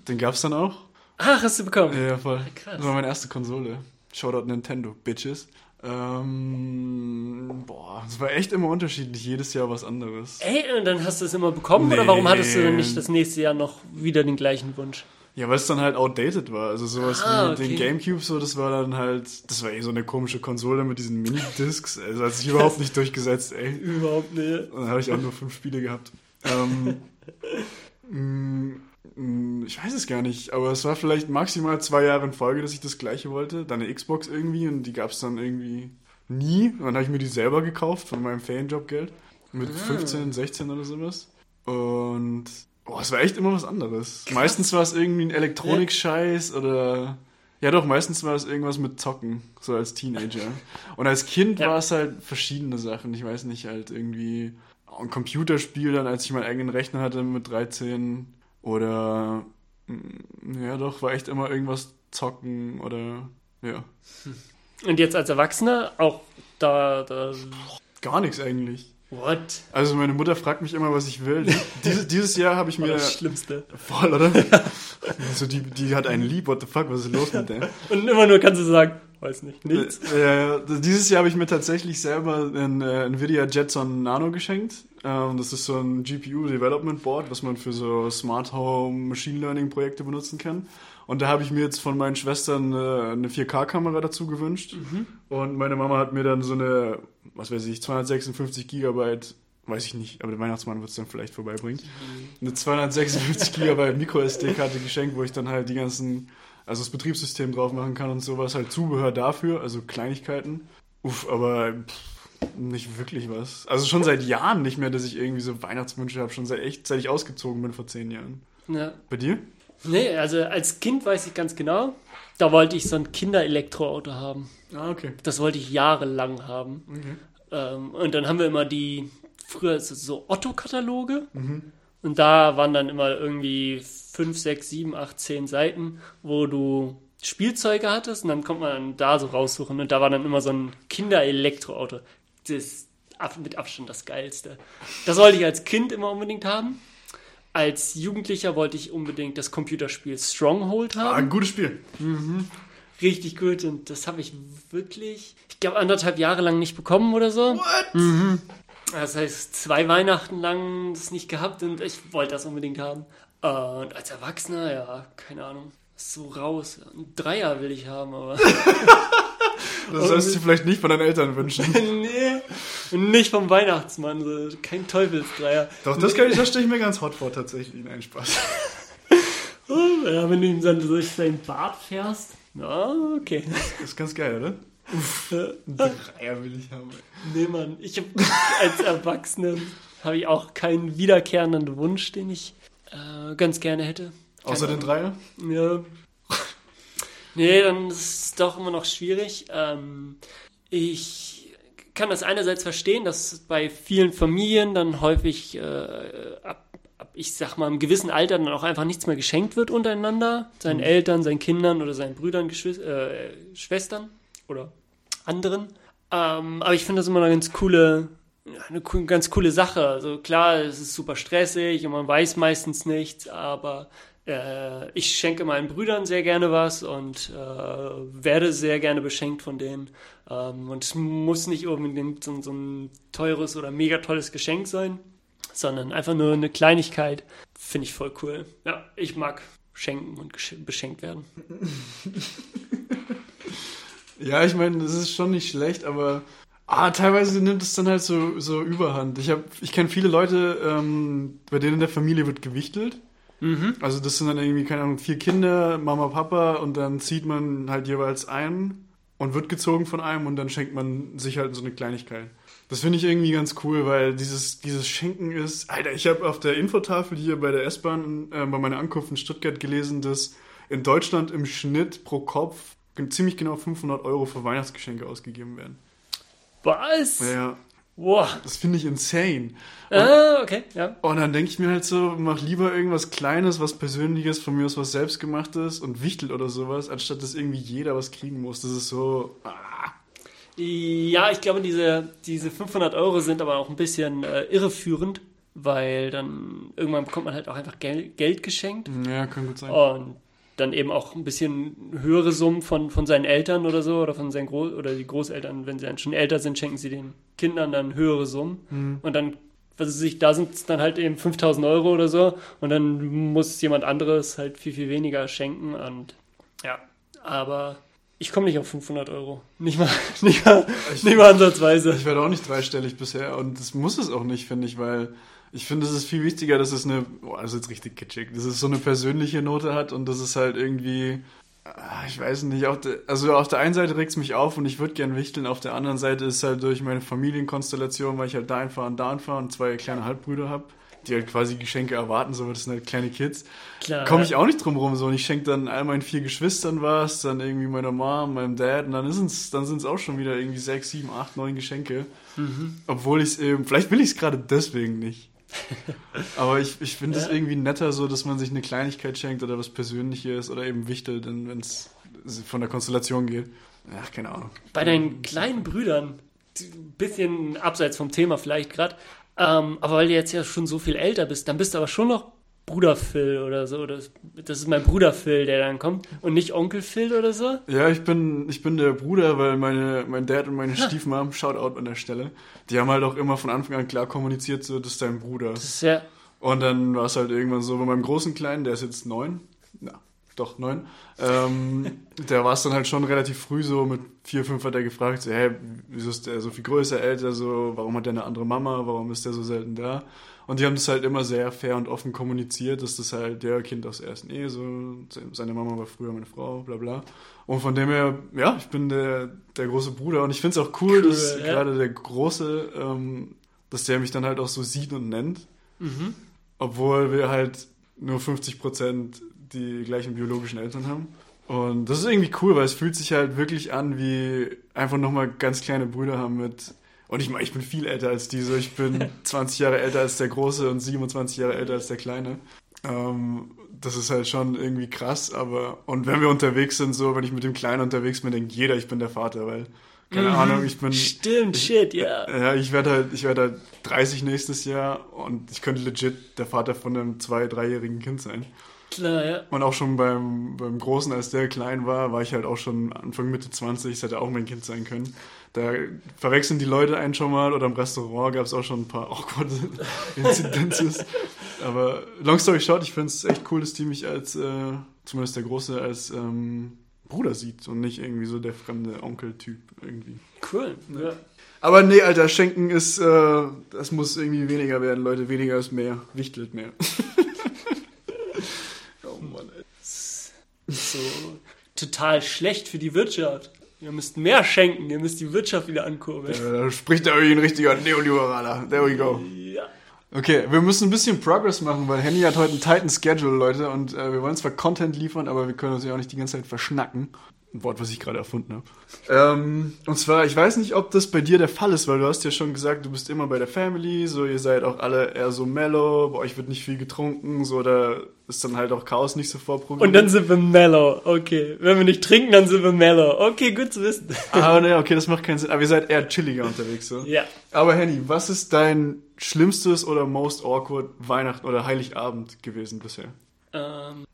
Den gab's dann auch. Ach, hast du bekommen. Ja, voll. krass. Das war meine erste Konsole. Shoutout Nintendo, Bitches. Ähm, boah, es war echt immer unterschiedlich, jedes Jahr was anderes. Ey, und dann hast du es immer bekommen oder Nee. warum hattest du dann nicht das nächste Jahr noch wieder den gleichen Wunsch? Ja, weil es dann halt outdated war. Also sowas Ah, wie den okay. Gamecube, so, das war dann halt, das war eh so eine komische Konsole mit diesen Mini-Discs. Also hat sich überhaupt nicht durchgesetzt, ey. Überhaupt nicht. Und dann habe ich auch nur fünf Spiele gehabt. Ähm, mm, ich weiß es gar nicht, aber es war vielleicht maximal zwei Jahre in Folge, dass ich das gleiche wollte. Dann eine Xbox irgendwie und die gab es dann irgendwie nie. Und dann habe ich mir die selber gekauft von meinem Ferienjobgeld. Mit 15, 16 oder sowas. Und oh, es war echt immer was anderes. Meistens war es irgendwie ein Elektronik-Scheiß oder. Ja doch, meistens war es irgendwas mit Zocken, so als Teenager. Und als Kind Ja. war es halt verschiedene Sachen. Ich weiß nicht, halt irgendwie ein Computerspiel, dann als ich meinen eigenen Rechner hatte mit 13 oder mm, ja doch, war echt immer irgendwas zocken oder ja. Und jetzt als Erwachsener auch da, da Gar nichts eigentlich. what? Also meine Mutter fragt mich immer, was ich will. Dieses, dieses Jahr habe ich mir das Schlimmste. voll, oder? Also die, die hat einen lieb, what the fuck, was ist los mit der? Und immer nur kannst du sagen, weiß nicht, nichts. Äh, äh, dieses Jahr habe ich mir tatsächlich selber ein äh, Nvidia Jetson Nano geschenkt. Ähm, das ist so ein GPU Development Board, was man für so Smart Home Machine Learning Projekte benutzen kann. Und da habe ich mir jetzt von meinen Schwestern äh, eine 4K-Kamera dazu gewünscht. Und meine Mama hat mir dann so eine, was weiß ich, 256 Gigabyte, weiß ich nicht, aber der Weihnachtsmann wird es dann vielleicht vorbeibringen, eine 256 Gigabyte MicroSD-Karte geschenkt, wo ich dann halt die ganzen, also das Betriebssystem drauf machen kann und sowas, halt Zubehör dafür, also Kleinigkeiten. Uff, aber pff, nicht wirklich was. Also schon seit Jahren nicht mehr, dass ich irgendwie so Weihnachtswünsche habe, schon seit echt, seit ich ausgezogen bin vor zehn Jahren. Ja. Bei dir? Nee, also als Kind weiß ich ganz genau, da wollte ich so ein Kinderelektroauto haben. Ah, okay. Das wollte ich jahrelang haben. okay. Ähm, und dann haben wir immer die, früher so- Otto-Kataloge. Und da waren dann immer irgendwie 5, 6, 7, 8, 10 Seiten, wo du Spielzeuge hattest und dann kommt man da so raussuchen. Und da war dann immer so ein Kinderelektroauto. Das mit Abstand das Geilste. Das wollte ich als Kind immer unbedingt haben. Als Jugendlicher wollte ich unbedingt das Computerspiel Stronghold haben Ah, ein gutes Spiel. richtig gut und das habe ich wirklich, ich glaube, anderthalb Jahre lang nicht bekommen oder so. What? Das heißt, zwei Weihnachten lang das nicht gehabt und ich wollte das unbedingt haben. Und als Erwachsener, ja, keine Ahnung, so raus. Ein Dreier will ich haben, aber Das sollst du dir vielleicht nicht von deinen Eltern wünschen. nee, nicht vom Weihnachtsmann, so kein Teufelsdreier. Doch, das, kann ich, das stelle ich mir ganz hot vor, tatsächlich. Nein, Spaß. Ja, wenn du ihm dann durch seinen Bart fährst, ja, okay. Das ist ganz geil, oder? Ein Dreier will ich haben. ey. Nee, Mann, ich hab, als Erwachsener habe ich auch keinen wiederkehrenden Wunsch, den ich äh, ganz gerne hätte. Keine Außer den Ahnung. Dreier? Ja. Nee, dann ist es doch immer noch schwierig. Ähm, ich kann das einerseits verstehen, dass bei vielen Familien dann häufig äh, ab, ab, ich sag mal, im gewissen Alter dann auch einfach nichts mehr geschenkt wird untereinander. Seinen Eltern, seinen Kindern oder seinen Brüdern, Geschwis äh, Schwestern oder anderen. Ähm, aber ich finde das immer eine ganz coole, eine ganz coole Sache. Also klar, es ist super stressig und man weiß meistens nichts, aber äh, ich schenke meinen Brüdern sehr gerne was und äh, werde sehr gerne beschenkt von denen. Ähm, und es muss nicht unbedingt so, so ein teures oder mega tolles Geschenk sein, sondern einfach nur eine Kleinigkeit. Finde ich voll cool. Ja, ich mag schenken und beschenkt werden. Ja, ich meine, das ist schon nicht schlecht, aber ah, teilweise nimmt es dann halt so, so überhand. Ich, ich kenne viele Leute, ähm, bei denen in der Familie wird gewichtelt. Also das sind dann irgendwie, keine Ahnung, vier Kinder, Mama, Papa und dann zieht man halt jeweils einen und wird gezogen von einem und dann schenkt man sich halt so eine Kleinigkeit. Das finde ich irgendwie ganz cool, weil dieses, dieses Schenken ist... Alter, ich habe auf der Infotafel hier bei der S-Bahn äh, bei meiner Ankunft in Stuttgart gelesen, dass in Deutschland im Schnitt pro Kopf ziemlich genau 500 Euro für Weihnachtsgeschenke ausgegeben werden. Was? Ja. Wow. das finde ich insane. Ah, okay, ja. Und dann denke ich mir halt so, mach lieber irgendwas Kleines, was Persönliches, von mir aus was Selbstgemachtes und wichtel oder sowas, anstatt dass irgendwie jeder was kriegen muss. Das ist so, ah. Ja, ich glaube, diese, diese 500 Euro sind aber auch ein bisschen äh, irreführend, weil dann irgendwann bekommt man halt auch einfach Gel Geld geschenkt. Ja, kann gut sein. Und dann eben auch ein bisschen höhere Summen von, von seinen Eltern oder so oder von seinen Groß oder die Großeltern, wenn sie dann schon älter sind, schenken sie den Kindern dann höhere Summen Mhm. und dann was weiß ich, da sind es dann halt eben 5000 Euro oder so und dann muss jemand anderes halt viel, viel weniger schenken und ja, aber ich komme nicht auf 500 Euro. Nicht mal, nicht mal, Ich- nicht mal ansatzweise. Ich werde auch nicht dreistellig bisher und das muss es auch nicht, finde ich, weil ich finde, es ist viel wichtiger, dass es eine, boah, das ist jetzt richtig kitschig, dass es so eine persönliche Note hat und dass es halt irgendwie, ah, ich weiß nicht, auf der, also auf der einen Seite regt es mich auf und ich würde gern wichteln, auf der anderen Seite ist halt durch meine Familienkonstellation, weil ich halt da fahre und da fahre und zwei kleine Halbbrüder habe, die halt quasi Geschenke erwarten, so das sind halt kleine Kids, komme ich auch nicht drum rum so und ich schenke dann all meinen vier Geschwistern was, dann irgendwie meiner Mom, meinem Dad und dann ist es dann sind es auch schon wieder irgendwie sechs, sieben, acht, neun Geschenke. Obwohl ich es eben, vielleicht will ich es gerade deswegen nicht. Aber ich, ich finde es Ja. irgendwie netter so, dass man sich eine Kleinigkeit schenkt oder was Persönliches oder eben wichtet, wenn es von der Konstellation geht. Ach, keine Ahnung. Bei deinen kleinen Brüdern, ein bisschen abseits vom Thema vielleicht gerade, ähm, aber weil du jetzt ja schon so viel älter bist, dann bist du aber schon noch Bruder Phil oder so. Das, das ist mein Bruder Phil, der dann kommt und nicht Onkel Phil oder so. Ja, ich bin, ich bin der Bruder, weil meine, mein Dad und meine Stiefmom, Shoutout an der Stelle, die haben halt auch immer von Anfang an klar kommuniziert, so, das ist dein Bruder. Das ist ja, Und dann war es halt irgendwann so, bei meinem großen Kleinen, der ist jetzt neun, na, doch neun, ähm, der war es dann halt schon relativ früh so, mit vier, fünf hat er gefragt, so, hä, wieso ist der so viel größer, älter, so, warum hat der eine andere Mama, warum ist der so selten da? Und die haben das halt immer sehr fair und offen kommuniziert, dass das halt der Kind aus der ersten Ehe, so, seine Mama war früher meine Frau, bla bla. Und von dem her, ja, ich bin der, der große Bruder und ich finde es auch cool, Cool, dass ja. gerade der Große, ähm, dass der mich dann halt auch so sieht und nennt. mhm. Obwohl wir halt nur 50% die gleichen biologischen Eltern haben. Und das ist irgendwie cool, weil es fühlt sich halt wirklich an, wie einfach nochmal ganz kleine Brüder haben mit. Und ich meine, ich bin viel älter als diese. Ich bin 20 Jahre älter als der Große und 27 Jahre älter als der Kleine. Ähm, das ist halt schon irgendwie krass, aber. Und wenn wir unterwegs sind, so, wenn ich mit dem Kleinen unterwegs bin, denkt jeder, ich bin der Vater, weil. Keine Mhm. Ahnung, ich bin. Stimmt, shit, ja. Ja, ich werde halt, ich werde halt 30 nächstes Jahr und ich könnte legit der Vater von einem zwei-, dreijährigen Kind sein. Klar, ja. Und auch schon beim, beim Großen, als der klein war, war ich halt auch schon Anfang Mitte 20, das hätte auch mein Kind sein können. Da verwechseln die Leute einen schon mal oder im Restaurant gab es auch schon ein paar awkward Inzidences. Aber long story short, ich finde es echt cool, dass die mich als, äh, zumindest der Große, als ähm, Bruder sieht und nicht irgendwie so der fremde Onkel-Typ irgendwie. Cool. Ja. Aber nee, Alter, Schenken ist, äh, das muss irgendwie weniger werden, Leute. Weniger ist mehr. Wichtelt mehr. oh Mann, ey. So total schlecht für die Wirtschaft. Ihr müsst mehr schenken, ihr müsst die Wirtschaft wieder ankurbeln. Äh, Da spricht da irgendwie ein richtiger Neoliberaler. There we go. Ja. Okay, wir müssen ein bisschen Progress machen, weil Henny hat heute einen tighten Schedule, Leute. Und äh, wir wollen zwar Content liefern, aber wir können uns ja auch nicht die ganze Zeit verschnacken. Ein Wort, was ich gerade erfunden habe. Ähm, und zwar, ich weiß nicht, ob das bei dir der Fall ist, weil du hast ja schon gesagt, du bist immer bei der Family, so ihr seid auch alle eher so mellow, bei euch wird nicht viel getrunken, so da ist dann halt auch Chaos nicht so vorprogrammiert. Und dann sind wir mellow. Okay. Wenn wir nicht trinken, dann sind wir mellow. Okay, gut zu wissen. Ah, ne, okay, das macht keinen Sinn. Aber ihr seid eher chilliger unterwegs, so. Ja. Aber Henny, was ist dein schlimmstes oder most awkward Weihnachten oder Heiligabend gewesen bisher? Ähm,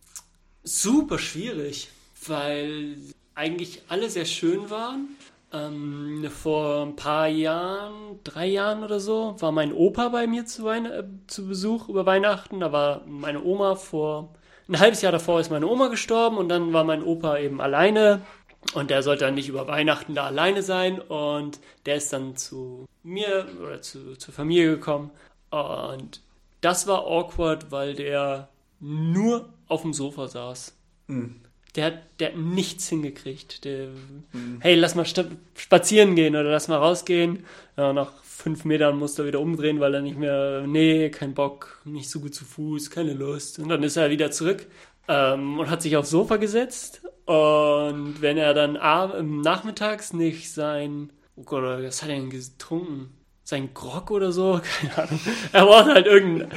super schwierig, weil eigentlich alle sehr schön waren. Ähm, vor ein paar Jahren, drei Jahren oder so, war mein Opa bei mir zu, Weihn äh, zu Besuch über Weihnachten. Da war meine Oma vor, ein halbes Jahr davor ist meine Oma gestorben und dann war mein Opa eben alleine und der sollte dann nicht über Weihnachten da alleine sein und der ist dann zu mir oder zu, zur Familie gekommen und das war awkward, weil der nur auf dem Sofa saß. Hm. Der hat, der hat nichts hingekriegt. Der, Hey, lass mal spazieren gehen oder lass mal rausgehen. Ja, nach fünf Metern musste er wieder umdrehen, weil er nicht mehr, nee, kein Bock, nicht so gut zu Fuß, keine Lust. Und dann ist er wieder zurück ähm, und hat sich aufs Sofa gesetzt. Und wenn er dann ab, ähm, nachmittags nicht sein, oh Gott, was hat er denn getrunken? Sein Grog oder so? Keine Ahnung. Er braucht halt irgendeinen,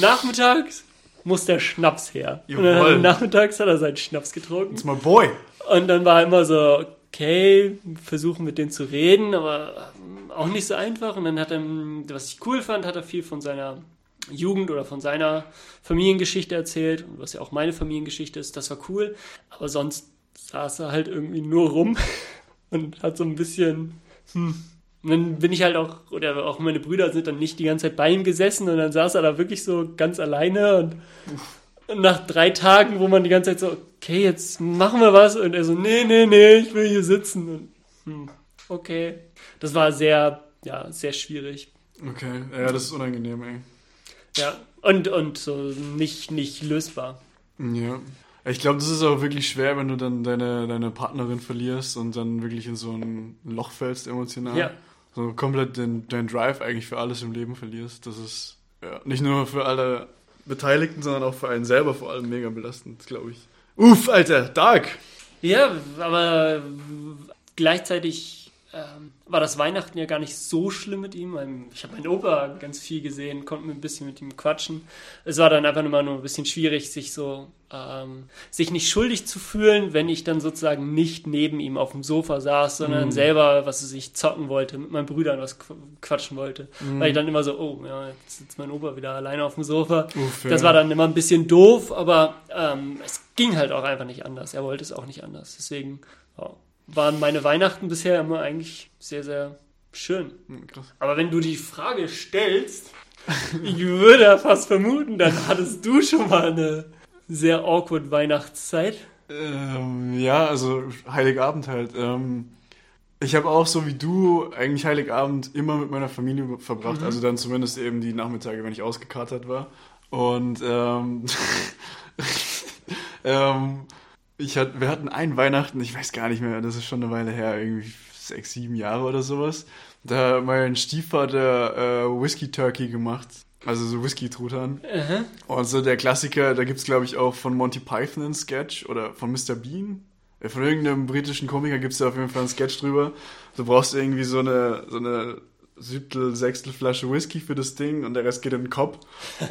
nachmittags muss der Schnaps her. Und Jawohl. dann nachmittags hat er seinen Schnaps getrunken. It's my boy. Und dann war immer so, okay, versuchen mit denen zu reden, aber auch nicht so einfach. Und dann hat er, was ich cool fand, hat er viel von seiner Jugend oder von seiner Familiengeschichte erzählt, was ja auch meine Familiengeschichte ist, das war cool. Aber sonst saß er halt irgendwie nur rum und hat so ein bisschen, hm. Und dann bin ich halt auch, oder auch meine Brüder sind dann nicht die ganze Zeit bei ihm gesessen und dann saß er da wirklich so ganz alleine und, nach drei Tagen, wo man die ganze Zeit so, okay, jetzt machen wir was und er so, nee, nee, nee, ich will hier sitzen und, hm, okay. Das war sehr, ja, sehr schwierig. Okay, ja, das ist unangenehm, ey. Ja, und, und so nicht, nicht lösbar. Ja. Ich glaube, das ist auch wirklich schwer, wenn du dann deine, deine Partnerin verlierst und dann wirklich in so ein Loch fällst emotional. Ja. So komplett den, deinen Drive eigentlich für alles im Leben verlierst. Das ist ja, nicht nur für alle Beteiligten, sondern auch für einen selber vor allem mega belastend, glaube ich. Uff, Alter, dark! Ja, aber gleichzeitig ähm, war das Weihnachten ja gar nicht so schlimm mit ihm. Ich habe meinen Opa ganz viel gesehen, konnte ein bisschen mit ihm quatschen. Es war dann einfach nur mal nur ein bisschen schwierig, sich so ähm, sich nicht schuldig zu fühlen, wenn ich dann sozusagen nicht neben ihm auf dem Sofa saß, sondern mm. selber, was es sich zocken wollte, mit meinen Brüdern was quatschen wollte. Mm. Weil ich dann immer so, oh, ja, jetzt sitzt mein Opa wieder alleine auf dem Sofa. Uff, ja. Das war dann immer ein bisschen doof, aber ähm, es ging halt auch einfach nicht anders. Er wollte es auch nicht anders. Deswegen, ja waren meine Weihnachten bisher immer eigentlich sehr, sehr schön. Hm, krass. Aber wenn du die Frage stellst, ich würde ja fast vermuten, dann hattest du schon mal eine sehr awkward Weihnachtszeit. Ähm, ja, also Heiligabend halt. Ähm, ich habe auch so wie du eigentlich Heiligabend immer mit meiner Familie verbracht. Mhm. Also dann zumindest eben die Nachmittage, wenn ich ausgekatert war. Und ähm, ähm, ich hatte, wir hatten einen Weihnachten, ich weiß gar nicht mehr, das ist schon eine Weile her, irgendwie sechs, sieben Jahre oder sowas. Da hat mein Stiefvater äh, Whisky Turkey gemacht. Also so Whisky-Truthahn. Uh Und so der Klassiker, da gibt es glaube ich auch von Monty Python einen Sketch oder von Mr. Bean. Äh, von irgendeinem britischen Komiker gibt es da auf jeden Fall einen Sketch drüber. Du brauchst irgendwie so eine, so eine Siebtel, Sechstel Flasche Whisky für das Ding und der Rest geht in den Kopf.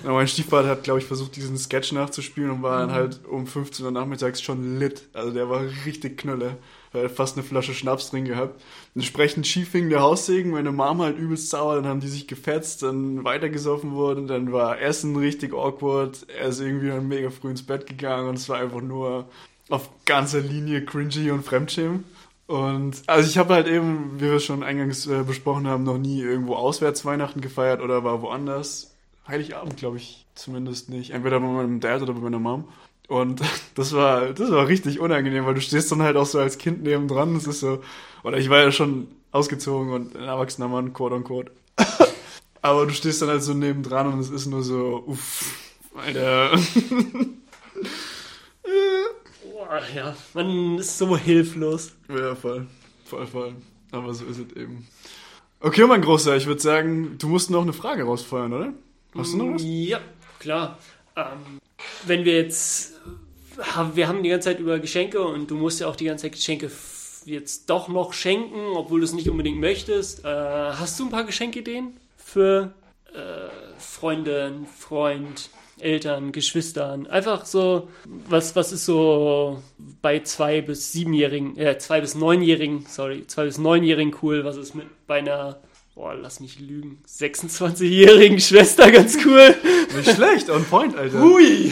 Und mein Stiefvater hat, glaube ich, versucht, diesen Sketch nachzuspielen und war dann mhm. halt um 15 Uhr nachmittags schon lit. Also der war richtig knülle. Er hat fast eine Flasche Schnaps drin gehabt. Entsprechend schief hing der Haussegen, meine Mama halt übelst sauer, dann haben die sich gefetzt, dann weitergesoffen worden, dann war Essen richtig awkward, er ist irgendwie dann mega früh ins Bett gegangen und es war einfach nur auf ganzer Linie cringy und Fremdschämen. Und also ich habe halt eben, wie wir schon eingangs äh, besprochen haben, noch nie irgendwo auswärts Weihnachten gefeiert oder war woanders. Heiligabend, glaube ich, zumindest nicht. Entweder bei meinem Dad oder bei meiner Mom. Und das war, das war richtig unangenehm, weil du stehst dann halt auch so als Kind nebendran. Das ist so, oder ich war ja schon ausgezogen und ein erwachsener Mann, quote unquote. Aber du stehst dann halt so nebendran und es ist nur so, uff, Alter. Ach ja, man ist so hilflos. Ja, voll. Voll, voll. Aber so ist es eben. Okay, mein Großer, ich würde sagen, du musst noch eine Frage rausfeuern, oder? Hast du noch was? Ja, klar. Ähm, wenn wir jetzt, wir haben die ganze Zeit über Geschenke und du musst ja auch die ganze Zeit Geschenke jetzt doch noch schenken, obwohl du es nicht unbedingt möchtest. Äh, hast du ein paar Geschenkideen für äh, Freundin, Freund, Eltern, Geschwistern. Einfach so, was, was ist so bei zwei bis siebenjährigen, äh, zwei bis neunjährigen, sorry, zwei bis neunjährigen cool, was ist mit bei einer, boah, lass mich lügen, 26-jährigen Schwester ganz cool. Nicht schlecht, on point, Alter. Hui!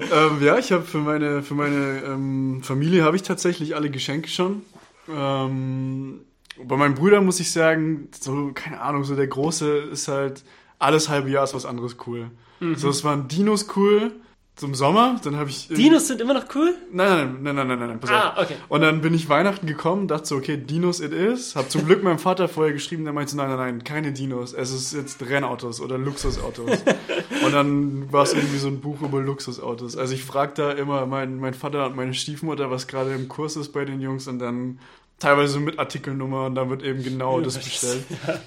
ähm, ja, ich habe für meine, für meine ähm, Familie habe ich tatsächlich alle Geschenke schon. Ähm, bei meinen Brüdern muss ich sagen, so, keine Ahnung, so der Große ist halt, alles halbe Jahr ist was anderes cool. Mhm. So, es waren Dinos cool zum Sommer, dann habe ich... Dinos sind immer noch cool? Nein, nein, nein, nein, nein, nein, pass ah, auf. okay. Und dann bin ich Weihnachten gekommen, dachte so, okay, Dinos it is. Hab zum Glück meinem Vater vorher geschrieben, der meinte, nein, nein, nein, keine Dinos, es ist jetzt Rennautos oder Luxusautos. und dann war es irgendwie so ein Buch über Luxusautos. Also ich frage da immer meinen mein Vater und meine Stiefmutter, was gerade im Kurs ist bei den Jungs und dann teilweise mit Artikelnummer und dann wird eben genau das bestellt.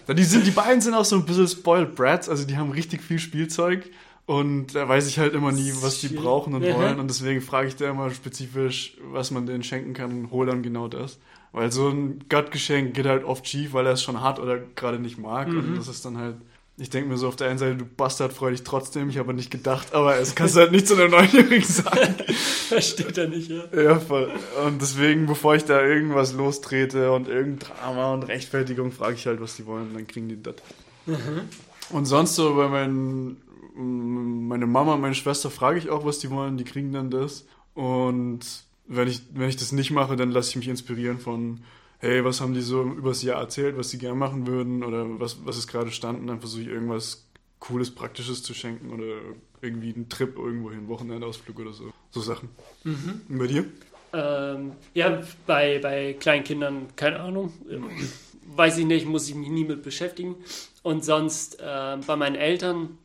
Ja. Die, sind, die beiden sind auch so ein bisschen spoiled brats, also die haben richtig viel Spielzeug und da weiß ich halt immer nie, was die brauchen und wollen und deswegen frage ich da immer spezifisch, was man denen schenken kann und hole dann genau das. Weil so ein Gottgeschenk geht halt oft schief, weil er es schon hat oder gerade nicht mag mhm. und das ist dann halt ich denke mir so auf der einen Seite, du Bastard, freu dich trotzdem. Ich habe nicht gedacht, aber es kannst du halt nicht zu einem Neunjährigen sagen. Versteht er nicht, ja. Ja, voll. Und deswegen, bevor ich da irgendwas lostrete und irgendein Drama und Rechtfertigung, frage ich halt, was die wollen. Und dann kriegen die das. Mhm. Und sonst so bei meinen, meine Mama und meine Schwester frage ich auch, was die wollen, die kriegen dann das. Und wenn ich, wenn ich das nicht mache, dann lasse ich mich inspirieren von, hey, was haben die so übers Jahr erzählt, was sie gerne machen würden oder was, was ist gerade stand und dann versuche ich irgendwas Cooles, Praktisches zu schenken oder irgendwie einen Trip irgendwo hin, Wochenendausflug oder so. So Sachen. Mhm. Und bei dir? Ähm, ja, bei, bei kleinen Kindern, keine Ahnung. Ähm, weiß ich nicht, muss ich mich nie mit beschäftigen. Und sonst äh, bei meinen Eltern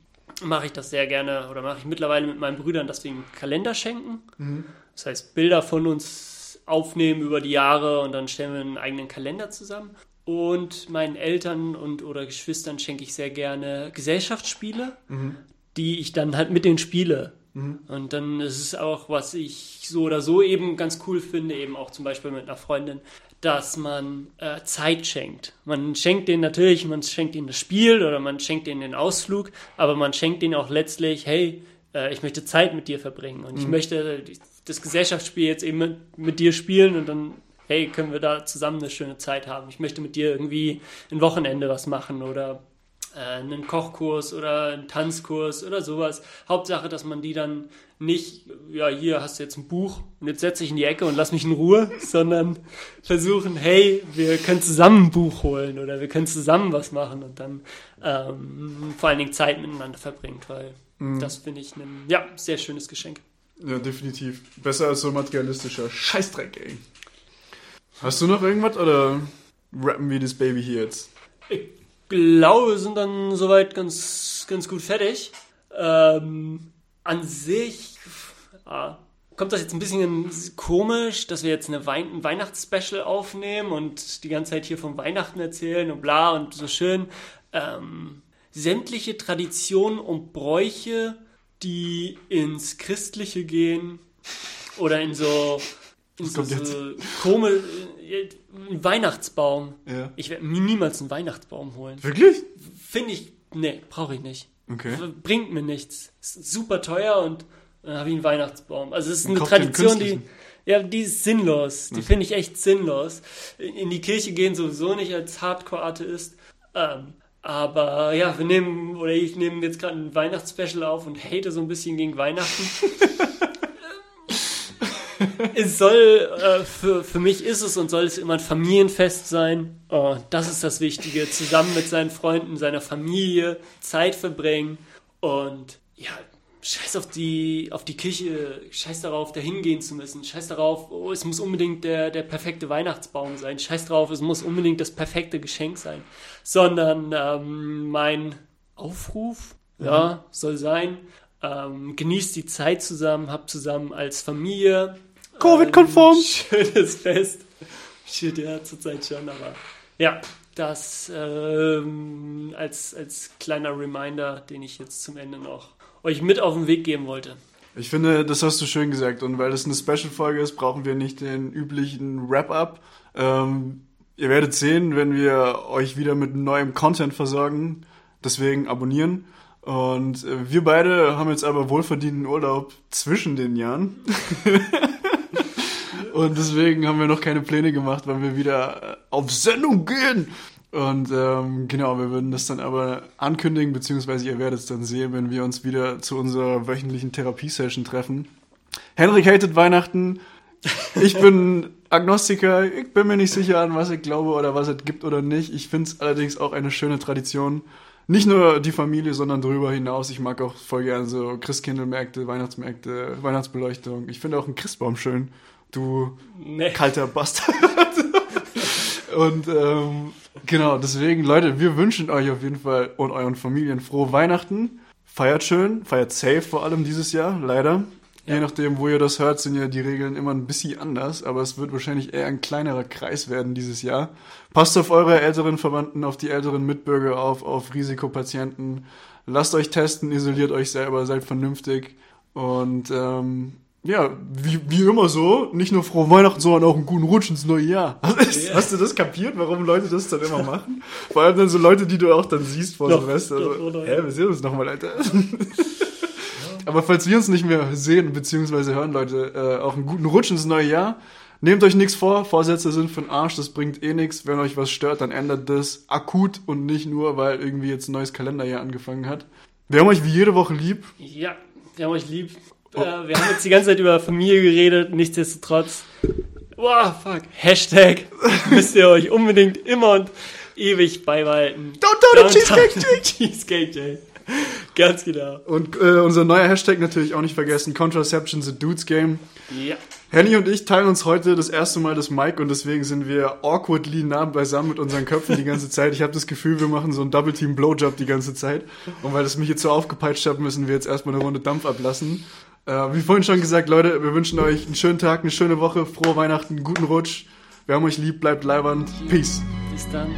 mache ich das sehr gerne oder mache ich mittlerweile mit meinen Brüdern, dass wir ihnen Kalender schenken. Mhm. Das heißt, Bilder von uns aufnehmen über die Jahre und dann stellen wir einen eigenen Kalender zusammen. Und meinen Eltern und oder Geschwistern schenke ich sehr gerne Gesellschaftsspiele, mhm. die ich dann halt mit denen spiele. Mhm. Und dann ist es auch, was ich so oder so eben ganz cool finde, eben auch zum Beispiel mit einer Freundin, dass man äh, Zeit schenkt. Man schenkt denen natürlich, man schenkt ihnen das Spiel oder man schenkt ihnen den Ausflug, aber man schenkt ihnen auch letztlich, hey, äh, ich möchte Zeit mit dir verbringen und mhm. ich möchte das Gesellschaftsspiel jetzt eben mit, mit dir spielen und dann hey, können wir da zusammen eine schöne Zeit haben. Ich möchte mit dir irgendwie ein Wochenende was machen oder äh, einen Kochkurs oder einen Tanzkurs oder sowas. Hauptsache, dass man die dann nicht, ja, hier hast du jetzt ein Buch und jetzt setze ich in die Ecke und lass mich in Ruhe, sondern versuchen, hey, wir können zusammen ein Buch holen oder wir können zusammen was machen und dann ähm, vor allen Dingen Zeit miteinander verbringt, weil mhm. das finde ich ein ja, sehr schönes Geschenk. Ja, definitiv. Besser als so materialistischer Scheißdreck, ey. Hast du noch irgendwas oder rappen wir das Baby hier jetzt? Ich glaube, wir sind dann soweit ganz, ganz gut fertig. Ähm, an sich ja, kommt das jetzt ein bisschen komisch, dass wir jetzt eine Wein ein Weihnachtsspecial aufnehmen und die ganze Zeit hier vom Weihnachten erzählen und bla und so schön. Ähm, sämtliche Traditionen und Bräuche, die ins Christliche gehen oder in so in so, so komisch, äh, ein Weihnachtsbaum. Ja. Ich werde mir niemals einen Weihnachtsbaum holen. Wirklich? Finde ich, nee, brauche ich nicht. Okay. Bringt mir nichts. Ist super teuer und dann habe ich einen Weihnachtsbaum. Also es ist eine Tradition, die, ja, die ist sinnlos. Die okay. finde ich echt sinnlos. In die Kirche gehen sowieso nicht als Hardcore-Atheist. Ähm, aber ja, wir nehmen, oder ich nehme jetzt gerade ein Weihnachtsspecial auf und hate so ein bisschen gegen Weihnachten. es soll, äh, für, für mich ist es und soll es immer ein Familienfest sein. Oh, das ist das Wichtige. Zusammen mit seinen Freunden, seiner Familie Zeit verbringen. Und ja, scheiß auf die, auf die Kirche, scheiß darauf, da hingehen zu müssen. Scheiß darauf, oh, es muss unbedingt der, der perfekte Weihnachtsbaum sein. Scheiß darauf, es muss unbedingt das perfekte Geschenk sein. Sondern ähm, mein Aufruf, mhm. ja, soll sein, ähm, genießt die Zeit zusammen, habt zusammen als Familie Covid-konform. Schönes Fest. Shit, ja, zurzeit schon, aber ja, das ähm, als, als kleiner Reminder, den ich jetzt zum Ende noch euch mit auf den Weg geben wollte. Ich finde, das hast du schön gesagt. Und weil das eine Special-Folge ist, brauchen wir nicht den üblichen Wrap-up. Ähm, ihr werdet sehen, wenn wir euch wieder mit neuem Content versorgen. Deswegen abonnieren. Und äh, wir beide haben jetzt aber wohlverdienten Urlaub zwischen den Jahren. Und deswegen haben wir noch keine Pläne gemacht, weil wir wieder äh, auf Sendung gehen. Und ähm, genau, wir würden das dann aber ankündigen, beziehungsweise ihr werdet es dann sehen, wenn wir uns wieder zu unserer wöchentlichen Therapiesession treffen. Henrik hatet Weihnachten. Ich bin Agnostiker. Ich bin mir nicht sicher, an was ich glaube oder was es gibt oder nicht. Ich finde es allerdings auch eine schöne Tradition. Nicht nur die Familie, sondern darüber hinaus. Ich mag auch voll gerne so Christkindlmärkte, Weihnachtsmärkte, Weihnachtsbeleuchtung. Ich finde auch einen Christbaum schön du nee. kalter Bastard. und ähm, genau, deswegen, Leute, wir wünschen euch auf jeden Fall und euren Familien frohe Weihnachten. Feiert schön, feiert safe vor allem dieses Jahr, leider. Ja. Je nachdem, wo ihr das hört, sind ja die Regeln immer ein bisschen anders, aber es wird wahrscheinlich eher ein kleinerer Kreis werden dieses Jahr. Passt auf eure älteren Verwandten, auf die älteren Mitbürger auf, auf Risikopatienten. Lasst euch testen, isoliert euch selber, seid vernünftig und ähm, ja, wie, wie immer so, nicht nur frohe Weihnachten, sondern auch einen guten Rutsch ins neue Jahr. Yeah. Hast du das kapiert, warum Leute das dann immer machen? Vor allem dann so Leute, die du auch dann siehst vor Silvester. Also, hä, wir sehen uns nochmal, Alter. Aber falls wir uns nicht mehr sehen bzw. hören, Leute, äh, auch einen guten Rutsch ins neue Jahr. Nehmt euch nichts vor, Vorsätze sind für den Arsch, das bringt eh nichts. Wenn euch was stört, dann ändert das akut und nicht nur, weil irgendwie jetzt ein neues Kalenderjahr angefangen hat. Wir haben euch wie jede Woche lieb. Ja, wir haben euch lieb. Äh, wir haben jetzt die ganze Zeit über Familie geredet, nichtsdestotrotz. Wow, fuck. Hashtag müsst ihr euch unbedingt immer und ewig beibehalten. Downtown Cheesecake Jay. Cheesecake Jay. Ganz genau. Und äh, unser neuer Hashtag natürlich auch nicht vergessen, Contraception the Dudes Game. Ja. Henny und ich teilen uns heute das erste Mal das Mic und deswegen sind wir awkwardly nah beisammen mit unseren Köpfen die ganze Zeit. Ich habe das Gefühl, wir machen so einen Double Team Blowjob die ganze Zeit. Und weil das mich jetzt so aufgepeitscht hat, müssen wir jetzt erstmal eine Runde Dampf ablassen. Äh, wie vorhin schon gesagt, Leute, wir wünschen euch einen schönen Tag, eine schöne Woche, frohe Weihnachten, guten Rutsch. Wir haben euch lieb, bleibt leibernd. Peace. Bis dann.